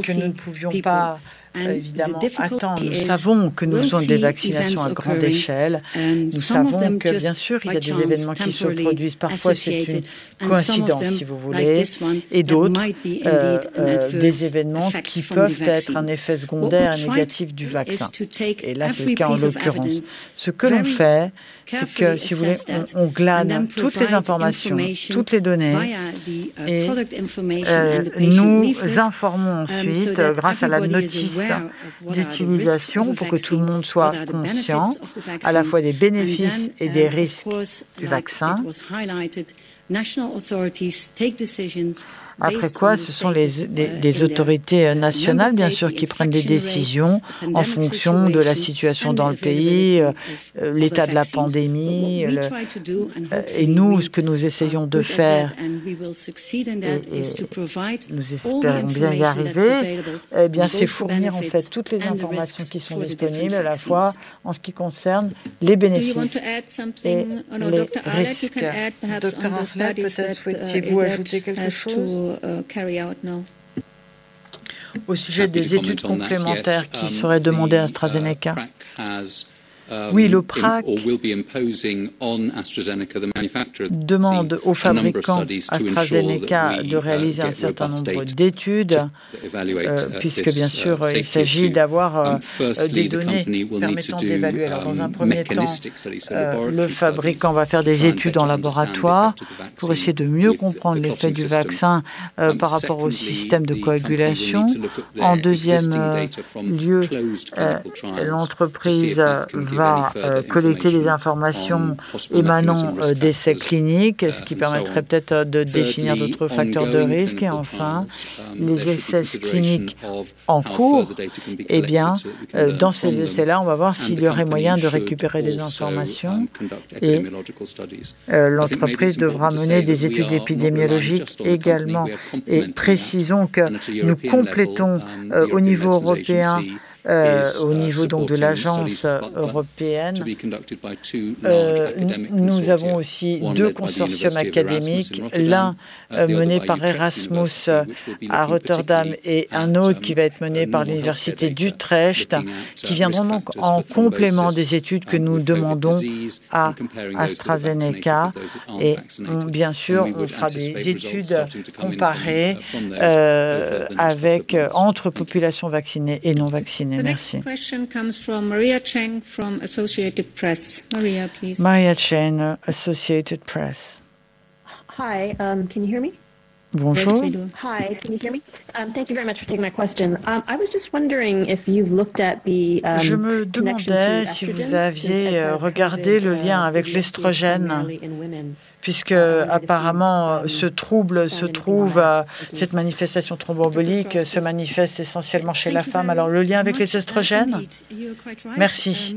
que nous ne pouvions pas évidemment attend. Nous savons que nous faisons des vaccinations à grande échelle. Nous savons que, bien sûr, il y a des événements qui se produisent. Parfois, c'est une coïncidence, si vous voulez, et d'autres, euh, euh, des événements qui peuvent être un effet secondaire négatif du vaccin. Et là, c'est le cas en l'occurrence. Ce que l'on fait, c'est que, si vous voulez, on, glane toutes les informations, toutes les données, uh, et euh, nous informons um, ensuite, grâce à la notice d'utilisation, pour que tout le monde soit conscient à la fois des bénéfices et des uh, risques du vaccin. Après quoi, ce sont les, uh, autorités uh, nationales, bien sûr, qui prennent des décisions en fonction de la situation dans le pays, euh, euh, l'état de la pandémie. et nous, ce que nous essayons de faire, et, nous espérons bien y arriver, eh bien, c'est fournir en fait toutes les informations qui sont disponibles, à la fois en ce qui concerne les bénéfices et les risques. Docteur peut-être souhaitiez-vous ajouter quelque chose? Uh, Au sujet des études complémentaires qui um, seraient demandées à uh, AstraZeneca. Um, oui, le PRAC demande aux fabricants AstraZeneca de réaliser un certain nombre d'études, euh, puisque bien sûr il s'agit d'avoir euh, des données permettant d'évaluer. Alors dans un um, premier temps, euh, le fabricant va faire des études en laboratoire pour essayer de mieux comprendre l'effet du vaccin um, par rapport au système de coagulation. En deuxième lieu, l'entreprise va euh, collecter les informations émanant euh, d'essais cliniques, ce qui permettrait peut-être euh, de définir d'autres facteurs de risque. Et enfin, les essais cliniques en cours, eh bien, dans ces essais-là, on va voir s'il y aurait moyen de récupérer des informations. Et l'entreprise devra mener des études épidémiologiques également. Et précisons que nous complétons au niveau européen euh, au niveau donc de l'agence européenne. Euh, nous avons aussi deux consortiums académiques, l'un uh, mené par Erasmus à Rotterdam et un autre qui va être mené par l'université d'Utrecht, qui viendront donc en complément des études que nous demandons à AstraZeneca. Et bien sûr, on fera des études comparées euh, avec entre populations vaccinées et non vaccinées. The Merci. next question comes from Maria Cheng from Associated Press. Maria, please. Maria Cheng, Associated Press. Hi, um, can you hear me? Bonjour. Yes, Hi, can you hear me? Um, thank you very much for taking my question. Um, I was just wondering if you've looked at the um, Je me demandais si vous aviez euh, regardé le lien uh, avec l'estrogène puisque apparemment ce trouble se trouve, cette manifestation thromboembolique se manifeste essentiellement chez la femme. Alors le lien avec les estrogènes Merci.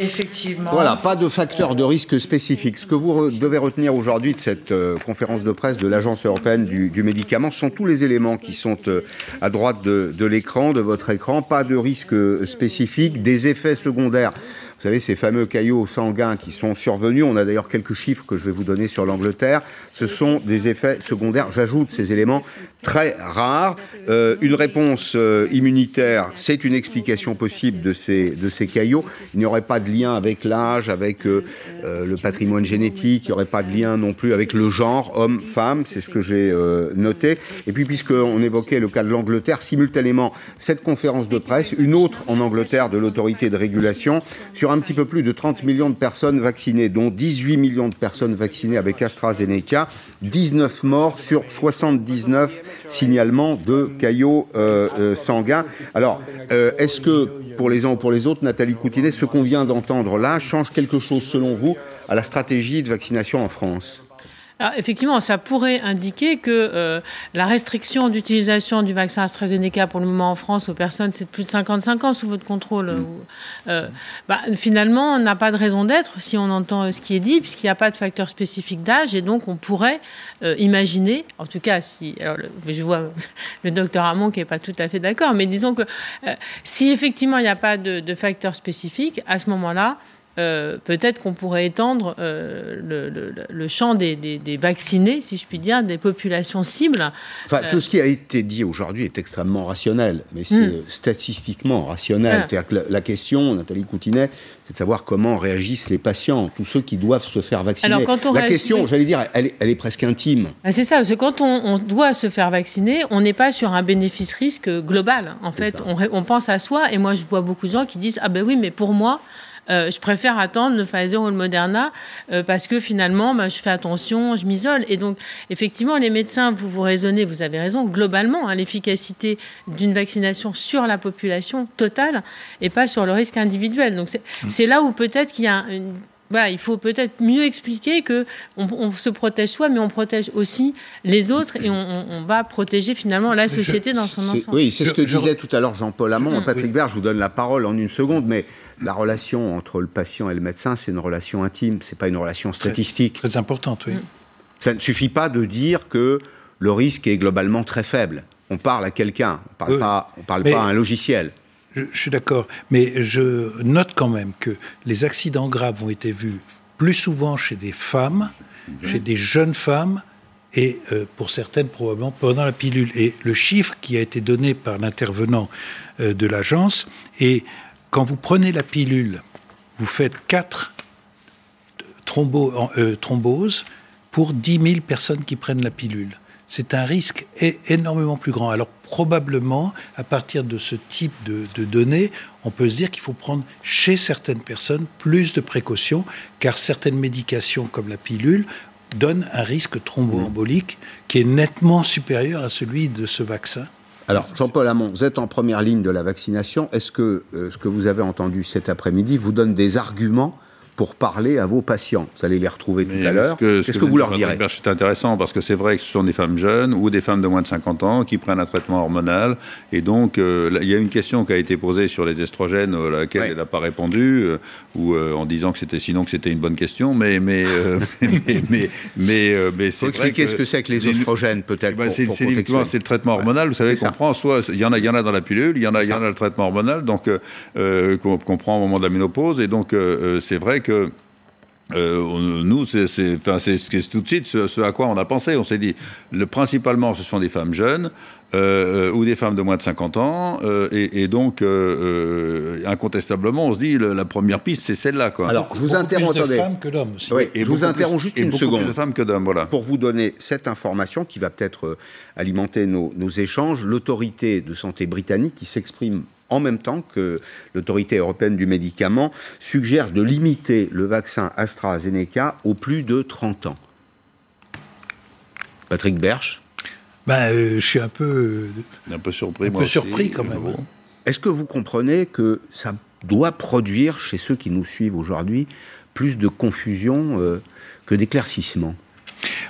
Effectivement. Voilà, pas de facteur de risque spécifique. Ce que vous devez retenir aujourd'hui de cette euh, conférence de presse de l'Agence européenne du, du, médicament sont tous les éléments qui sont euh, à droite de, de l'écran, de votre écran. Pas de risque spécifique, des effets secondaires vous savez, ces fameux caillots sanguins qui sont survenus, on a d'ailleurs quelques chiffres que je vais vous donner sur l'Angleterre, ce sont des effets secondaires, j'ajoute ces éléments très rares. Euh, une réponse euh, immunitaire, c'est une explication possible de ces, de ces caillots. Il n'y aurait pas de lien avec l'âge, avec euh, le patrimoine génétique, il n'y aurait pas de lien non plus avec le genre, homme, femme, c'est ce que j'ai noté. Et puis, puisqu'on évoquait le cas de l'Angleterre, simultanément, cette conférence de presse, une autre en Angleterre de l'autorité de régulation, sur un petit peu plus de 30 millions de personnes vaccinées, dont 18 millions de personnes vaccinées avec AstraZeneca, 19 morts sur 79 signalements de caillots euh, euh, sanguins. Alors, euh, est-ce que pour les uns ou pour les autres, Nathalie Coutinet, ce qu'on vient d'entendre là change quelque chose selon vous à la stratégie de vaccination en France? Alors, effectivement, ça pourrait indiquer que euh, la restriction d'utilisation du vaccin AstraZeneca pour le moment en France aux personnes, c'est de plus de 55 ans sous votre contrôle. Mm. Euh, bah, finalement, on n'a pas de raison d'être si on entend euh, ce qui est dit, puisqu'il n'y a pas de facteur spécifique d'âge, et donc on pourrait imaginer, en tout cas, si, alors je vois [LAUGHS] le docteur Hamon qui n'est pas tout à fait d'accord, mais disons que si effectivement il n'y a pas de, de facteur spécifique, à ce moment-là, euh, peut-être qu'on pourrait étendre euh, le, champ des, vaccinés, si je puis dire, des populations cibles. Enfin, tout ce qui a été dit aujourd'hui est extrêmement rationnel, mais c'est hmm. statistiquement rationnel. C'est-à-dire que la, question, Nathalie Coutinet, c'est de savoir comment réagissent les patients, tous ceux qui doivent se faire vacciner. Alors, quand on la question, j'allais dire, elle, est presque intime. Ah, c'est ça, parce que quand on, doit se faire vacciner, on n'est pas sur un bénéfice-risque global. En fait, on, on pense à soi, et moi je vois beaucoup de gens qui disent, ah ben oui, mais pour moi, euh, je préfère attendre le Pfizer ou le Moderna euh, parce que finalement, bah, je fais attention, je m'isole. Et donc, effectivement, les médecins, vous vous raisonnez, vous avez raison, globalement, hein, l'efficacité d'une vaccination sur la population totale et pas sur le risque individuel. Donc, c'est là où peut-être qu'il y a une voilà, il faut peut-être mieux expliquer que on, se protège soi, mais on protège aussi les autres et on, va protéger finalement la société dans son ensemble. Oui, c'est ce que disait tout à l'heure Jean-Paul Hamon. Patrick Bert, je vous donne la parole en une seconde, mais la relation entre le patient et le médecin, c'est une relation intime, c'est pas une relation statistique. Très, importante, oui. Mm. Ça ne suffit pas de dire que le risque est globalement très faible. On parle à quelqu'un, on parle pas, on parle pas à un logiciel. Je, suis d'accord, mais je note quand même que les accidents graves ont été vus plus souvent chez des femmes, chez des jeunes femmes, et euh, pour certaines probablement pendant la pilule. Et le chiffre qui a été donné par l'intervenant euh, de l'agence est quand vous prenez la pilule, vous faites 4 euh, thromboses pour 10 000 personnes qui prennent la pilule. C'est un risque énormément plus grand. Alors probablement, à partir de ce type de, données, on peut se dire qu'il faut prendre chez certaines personnes plus de précautions, car certaines médications, comme la pilule, donnent un risque thromboembolique qui est nettement supérieur à celui de ce vaccin. Alors, Jean-Paul Hamon, vous êtes en première ligne de la vaccination. Est-ce que euh, ce que vous avez entendu cet après-midi vous donne des arguments pour parler à vos patients. Vous allez les retrouver tout à l'heure. Qu'est-ce que, vous leur direz C'est intéressant parce que c'est vrai que ce sont des femmes jeunes ou des femmes de moins de 50 ans qui prennent un traitement hormonal. Et donc, euh, il y a une question qui a été posée sur les estrogènes à laquelle elle n'a pas répondu, euh, ou euh, en disant que c'était sinon que c'était une bonne question. Mais, mais, [LAUGHS] mais, mais, mais, c'est expliquer ce que c'est que les estrogènes, peut-être. Eh ben, c'est le traitement hormonal. Vous savez qu'on prend soit. Il y, en a, il y en a dans la pilule, il y en a, il y en a le traitement hormonal donc qu'on prend au moment de la ménopause. Et donc, c'est vrai que que euh, nous, c'est tout de suite ce, à quoi on a pensé. On s'est dit, le, principalement, ce sont des femmes jeunes euh, euh, ou des femmes de moins de 50 ans, et, donc, incontestablement, on se dit, la première piste, c'est celle-là. Alors, je vous interromps, plus de femmes que d'hommes. et je vous interromps juste une seconde. Plus de femmes que d'hommes, voilà. Pour vous donner cette information qui va peut-être alimenter nos, nos échanges, l'autorité de santé britannique qui s'exprime en même temps que l'autorité européenne du médicament suggère de limiter le vaccin AstraZeneca aux plus de 30 ans. Patrick Berch ben, euh, Je suis un peu, un peu surpris, un peu surpris quand même. Hein. Est-ce que vous comprenez que ça doit produire chez ceux qui nous suivent aujourd'hui plus de confusion euh, que d'éclaircissement?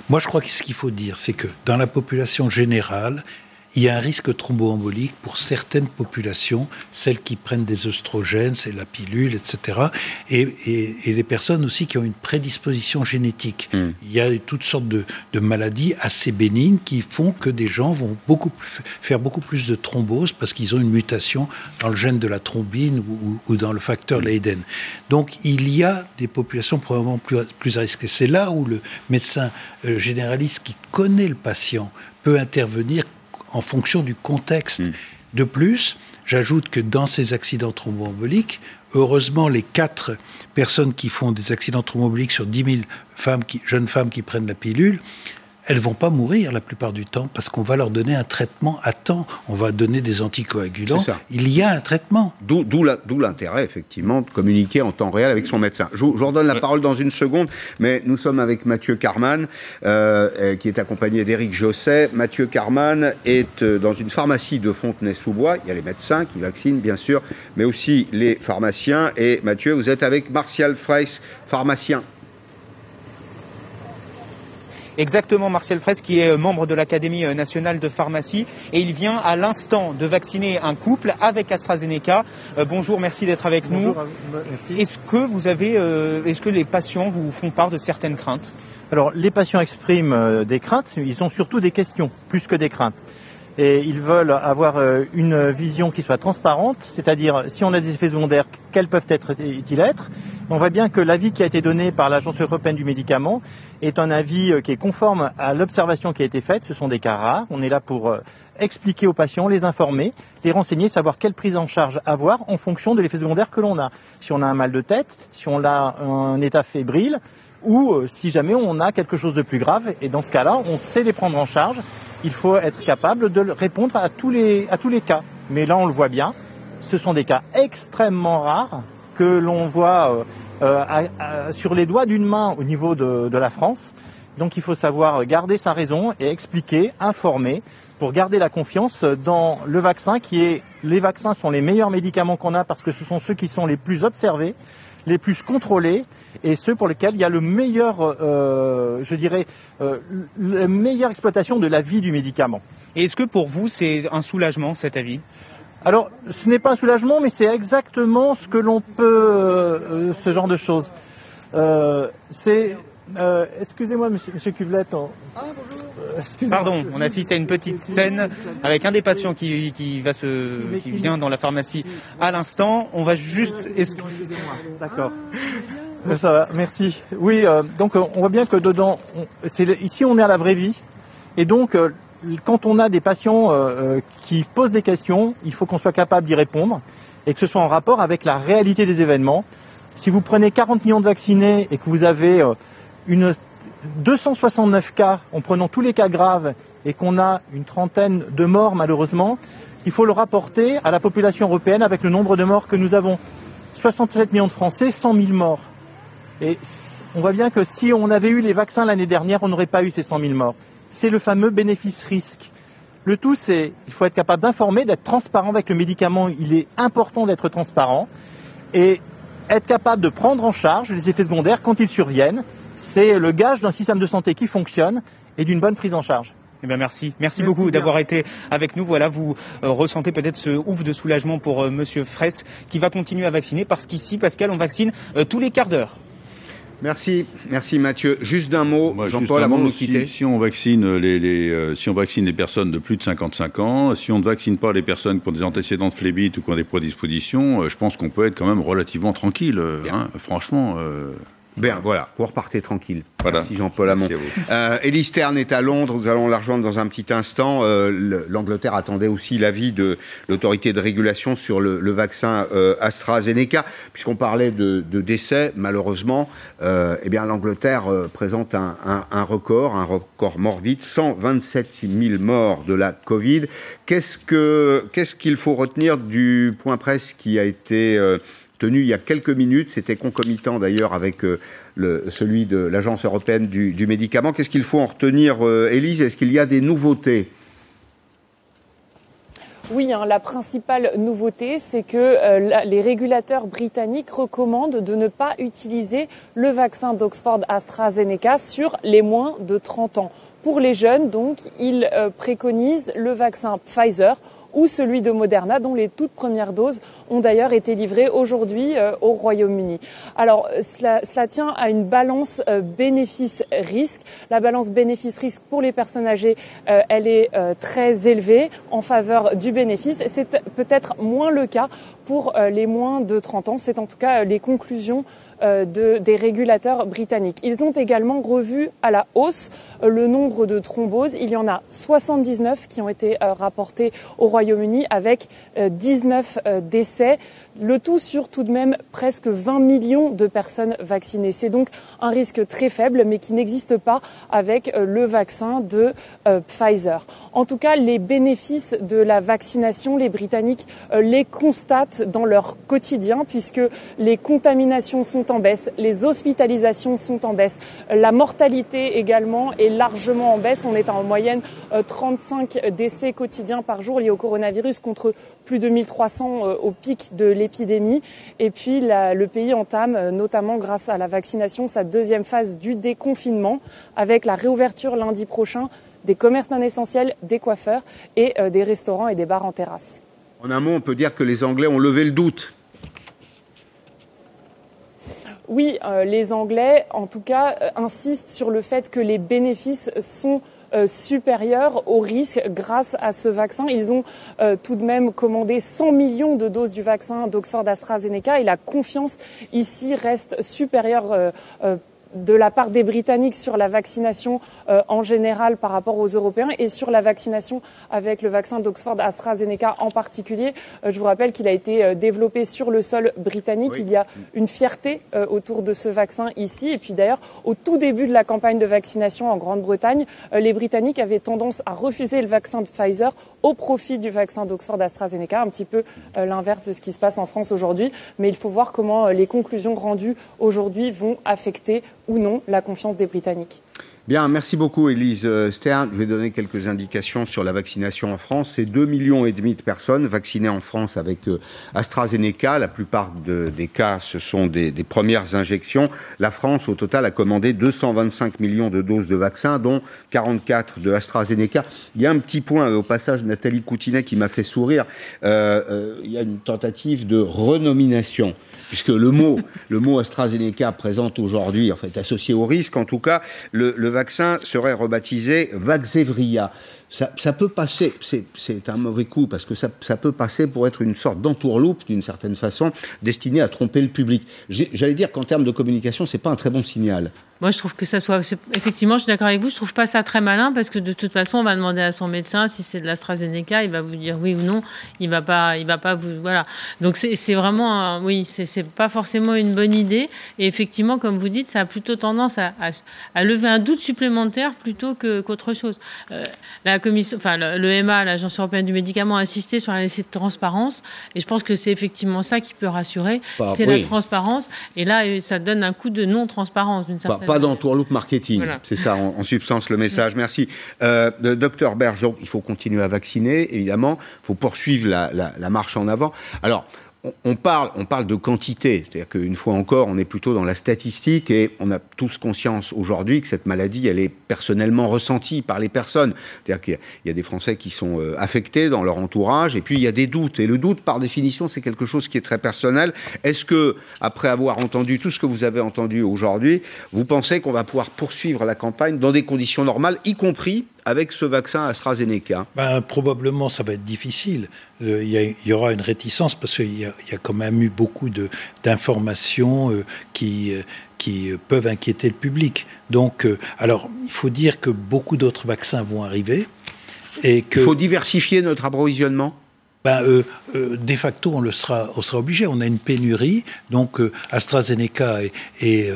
Moi, je crois que ce qu'il faut dire, c'est que dans la population générale, il y a un risque thromboembolique pour certaines populations, celles qui prennent des oestrogènes, c'est la pilule, etc. Et, les personnes aussi qui ont une prédisposition génétique. Hmm. Il y a toutes sortes de, maladies assez bénignes qui font que des gens vont beaucoup faire beaucoup plus de thrombose parce qu'ils ont une mutation dans le gène de la thrombine ou, dans le facteur Leiden. Donc il y a des populations probablement plus, plus à risque. C'est là où le médecin euh, généraliste qui connaît le patient peut intervenir en fonction du contexte. Mm. De plus, j'ajoute que dans ces accidents thromboemboliques, heureusement, les quatre personnes qui font des accidents thromboemboliques sur 10 000 femmes jeunes femmes qui prennent la pilule, elles vont pas mourir la plupart du temps parce qu'on va leur donner un traitement à temps. On va donner des anticoagulants. Il y a un traitement. D'où l'intérêt, effectivement, de communiquer en temps réel avec son médecin. Je, vous redonne la parole dans une seconde, mais nous sommes avec Mathieu Carman, euh, euh, qui est accompagné d'Éric Josset. Mathieu Carman est euh, dans une pharmacie de Fontenay-sous-Bois. Il y a les médecins qui vaccinent, bien sûr, mais aussi les pharmaciens. Et Mathieu, vous êtes avec Martial Freiss, pharmacien Exactement, Martial Fraisse, qui est membre de l'Académie nationale de pharmacie. Et il vient à l'instant de vacciner un couple avec AstraZeneca. Euh, bonjour, merci d'être avec nous. Est-ce que vous avez, euh, est-ce que les patients vous font part de certaines craintes? Alors, les patients expriment euh, des craintes. Ils ont surtout des questions, plus que des craintes et ils veulent avoir une vision qui soit transparente, c'est-à-dire si on a des effets secondaires, quels peuvent être-ils être? On voit bien que l'avis qui a été donné par l'Agence européenne du médicament est un avis qui est conforme à l'observation qui a été faite. Ce sont des cas rares. On est là pour expliquer aux patients, les informer, les renseigner, savoir quelle prise en charge avoir en fonction de l'effet secondaire que l'on a. Si on a un mal de tête, si on a un état fébrile, ou euh, si jamais on a quelque chose de plus grave. Et dans ce cas-là, on sait les prendre en charge. Il faut être capable de répondre à tous les, à tous les cas. Mais là, on le voit bien, ce sont des cas extrêmement rares que l'on voit euh, euh, sur les doigts d'une main au niveau de, de la France. Donc il faut savoir garder sa raison et expliquer, informer pour garder la confiance dans le vaccin qui est les vaccins sont les meilleurs médicaments qu'on a parce que ce sont ceux qui sont les plus observés, les plus contrôlés et ceux pour lesquels il y a le meilleur, euh, je dirais, euh, la meilleure exploitation de la vie du médicament. Et est-ce que pour vous c'est un soulagement cet avis? Alors ce n'est pas un soulagement, mais c'est exactement ce que l'on peut, euh, ce genre de choses. c'est euh, excusez-moi, monsieur, monsieur Cuvelette. Ah, Pardon, on assiste à une petite scène avec un des patients qui, qui va se, qui vient dans la pharmacie à l'instant. On va juste. D'accord. Euh, ça va, merci. Oui, euh, donc on voit bien que dedans, ici on est à la vraie vie, et donc quand on a des patients qui posent des questions, il faut qu'on soit capable d'y répondre et que ce soit en rapport avec la réalité des événements. Si vous prenez 40 millions de vaccinés et que vous avez une 269 cas en prenant tous les cas graves et qu'on a une trentaine de morts malheureusement, il faut le rapporter à la population européenne avec le nombre de morts que nous avons. 67 millions de Français, 100 000 morts. Et on voit bien que si on avait eu les vaccins l'année dernière, on n'aurait pas eu ces 100 000 morts. C'est le fameux bénéfice-risque. Le tout, c'est il faut être capable d'informer, d'être transparent avec le médicament. Il est important d'être transparent et être capable de prendre en charge les effets secondaires quand ils surviennent c'est le gage d'un système de santé qui fonctionne et d'une bonne prise en charge. Eh bien merci. merci. beaucoup d'avoir été avec nous. Voilà, vous euh, ressentez peut-être ce ouf de soulagement pour M. Euh, Monsieur Fraisse qui va continuer à vacciner parce qu'ici, Pascal, on vaccine euh, tous les quarts d'heure. Merci, merci Mathieu. Juste d'un mot, Jean-Paul, avant de nous quitter. Si, on vaccine les, si on vaccine les personnes de plus de 55 ans, si on ne vaccine pas les personnes qui ont des antécédents de phlébite ou qui ont des prédispositions, je pense qu'on peut être quand même relativement tranquille. Hein, franchement. Bien, voilà, vous repartez tranquille. Voilà. Merci Jean-Paul Hamon. Euh, Élise Stern est à Londres, nous allons la rejoindre dans un petit instant. Euh, L'Angleterre attendait aussi l'avis de l'autorité de régulation sur le, le vaccin euh, AstraZeneca, puisqu'on parlait de, de, décès, malheureusement, euh, eh bien l'Angleterre euh, présente un, un, un, record, un record morbide, 127 000 morts de la Covid. Qu'est-ce que qu'est-ce qu'il faut retenir du point presse qui a été euh, tenu il y a quelques minutes. C'était concomitant d'ailleurs avec euh, celui de l'Agence européenne du, médicament. Qu'est-ce qu'il faut en retenir, euh, Élise? Est-ce qu'il y a des nouveautés? Oui, hein, la principale nouveauté, c'est que euh, les régulateurs britanniques recommandent de ne pas utiliser le vaccin d'Oxford AstraZeneca sur les moins de 30 ans. Pour les jeunes, donc, ils préconisent le vaccin Pfizer ou celui de Moderna, dont les toutes premières doses ont d'ailleurs été livrées aujourd'hui euh, au Royaume-Uni. Alors, cela, cela, tient à une balance euh, bénéfice-risque. La balance bénéfice-risque pour les personnes âgées, euh, elle est très élevée en faveur du bénéfice. C'est peut-être moins le cas pour les moins de 30 ans. C'est en tout cas les conclusions euh, de, des régulateurs britanniques. Ils ont également revu à la hausse euh, le nombre de thromboses. Il y en a 79 qui ont été euh, rapportés au Royaume-Uni avec 19 décès. Le tout sur tout de même presque 20 millions de personnes vaccinées. C'est donc un risque très faible, mais qui n'existe pas avec le vaccin de Pfizer. En tout cas, les bénéfices de la vaccination, les Britanniques les constatent dans leur quotidien, puisque les contaminations sont en baisse, les hospitalisations sont en baisse, la mortalité également est largement en baisse. On est en moyenne 35 euh, décès quotidiens par jour liés au coronavirus contre plus de 1300 euh, au pic de l'épidémie. Et puis le pays entame, euh, notamment grâce à la vaccination, sa deuxième phase du déconfinement avec la réouverture lundi prochain des commerces non essentiels, des coiffeurs et des restaurants et des bars en terrasse. En un mot, on peut dire que les Anglais ont levé le doute oui, euh, les Anglais, en tout cas, euh, insistent sur le fait que les bénéfices sont supérieure au risque grâce à ce vaccin. Ils ont tout de même commandé 100 millions de doses du vaccin d'Oxford AstraZeneca et la confiance ici reste supérieure de la part des Britanniques sur la vaccination euh, en général par rapport aux Européens et sur la vaccination avec le vaccin d'Oxford AstraZeneca en particulier. Euh, je vous rappelle qu'il a été euh, développé sur le sol britannique. Il y a une fierté autour de ce vaccin ici. Et puis d'ailleurs, au tout début de la campagne de vaccination en Grande-Bretagne, les Britanniques avaient tendance à refuser le vaccin de Pfizer au profit du vaccin d'Oxford AstraZeneca, un petit peu l'inverse de ce qui se passe en France aujourd'hui. Mais il faut voir comment les conclusions rendues aujourd'hui vont affecter ou non la confiance des Britanniques. Bien, merci beaucoup Elise euh, Stern. Je vais donner quelques indications sur la vaccination en France. C'est 2,5 millions et demi de personnes vaccinées en France avec euh, AstraZeneca. La plupart des cas, ce sont des, premières injections. La France, au total, a commandé 225 millions de doses de vaccins, dont 44 de AstraZeneca. Il y a un petit point, au passage, Nathalie Coutinet qui m'a fait sourire. Euh, il y a une tentative de renomination puisque le mot, le mot AstraZeneca présente aujourd'hui, en fait, associé au risque, en tout cas, le, le vaccin serait rebaptisé Vaxevria ça, peut passer, c'est un mauvais coup, parce que ça, peut passer pour être une sorte d'entourloupe, d'une certaine façon, destinée à tromper le public. J'allais dire qu'en termes de communication, c'est pas un très bon signal. Moi, je trouve que ça soit. Effectivement, je suis d'accord avec vous. Je trouve pas ça très malin parce que de toute façon, on va demander à son médecin si c'est de l'AstraZeneca, il va vous dire oui ou non. Il va pas, il va pas vous. Voilà. Donc c'est vraiment, oui, c'est pas forcément une bonne idée. Et effectivement, comme vous dites, ça a plutôt tendance à, à, lever un doute supplémentaire plutôt qu'autre chose. Euh, la commission, enfin le, l'Agence européenne du médicament, a insisté sur la nécessité de transparence. Et je pense que c'est effectivement ça qui peut rassurer. Bah, c'est la transparence. Et là, ça donne un coup de non-transparence d'une certaine Pas d'entourloupe marketing. C'est ça, en, substance, le message. Merci. Euh, docteur Berge, il faut continuer à vacciner, évidemment. Il faut poursuivre la, la marche en avant. Alors, on parle, on parle de quantité, c'est-à-dire qu'une fois encore, on est plutôt dans la statistique et on a tous conscience aujourd'hui que cette maladie, elle est personnellement ressentie par les personnes. C'est-à-dire qu'il y, a des Français qui sont euh, affectés dans leur entourage et puis il y a des doutes. Et le doute, par définition, c'est quelque chose qui est très personnel. Est-ce que, après avoir entendu tout ce que vous avez entendu aujourd'hui, vous pensez qu'on va pouvoir poursuivre la campagne dans des conditions normales, y compris avec ce vaccin AstraZeneca ben, Probablement, ça va être difficile. Euh, il y, aura une réticence parce qu'il y, a quand même eu beaucoup d'informations euh, qui, euh, qui peuvent inquiéter le public. Donc, alors, il faut dire que beaucoup d'autres vaccins vont arriver. Et que... Il faut diversifier notre approvisionnement? Ben, euh, euh, de facto, on, le sera, on sera obligé. On a une pénurie. Donc, euh, AstraZeneca est,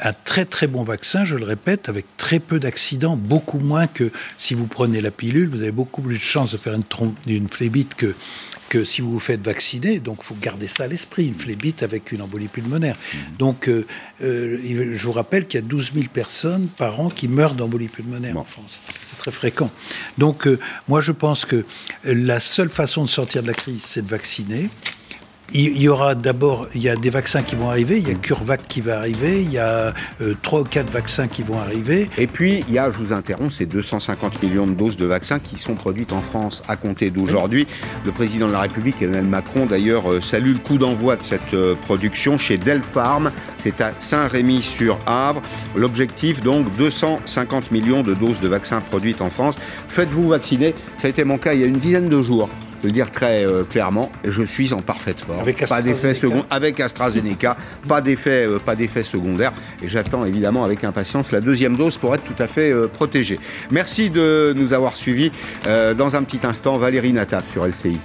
un très très bon vaccin, je le répète, avec très peu d'accidents, beaucoup moins que si vous prenez la pilule. Vous avez beaucoup plus de chances de faire une, une phlébite que, que si vous vous faites vacciner. Donc, il faut garder ça à l'esprit, une phlébite avec une embolie pulmonaire. Mmh. Donc, je vous rappelle qu'il y a 12 000 personnes par an qui meurent d'embolie pulmonaire en France. C'est très fréquent. Donc, moi, je pense que la seule façon de sortir de la crise, c'est de vacciner. Il y aura d'abord, il y a des vaccins qui vont arriver, il y a CureVac qui va arriver, il y a euh, trois ou quatre vaccins qui vont arriver. Et puis, il y a, je vous interromps, ces 250 millions de doses de vaccins qui sont produites en France à compter d'aujourd'hui. Le président de la République, Emmanuel Macron, d'ailleurs, euh, salue le coup d'envoi de cette euh, production chez Delpharm. C'est à Saint-Rémy-sur-Avre. L'objectif, donc, 250 millions de doses de vaccins produites en France. Faites-vous vacciner. Ça a été mon cas il y a une dizaine de jours le dire très euh, clairement, je suis en parfaite forme. Avec pas d'effet second, avec AstraZeneca, pas d'effet, euh, pas d'effet secondaire. Et j'attends évidemment avec impatience la deuxième dose pour être tout à fait euh, protégé. Merci de nous avoir suivis. dans un petit instant, Valérie Nataf sur LCI.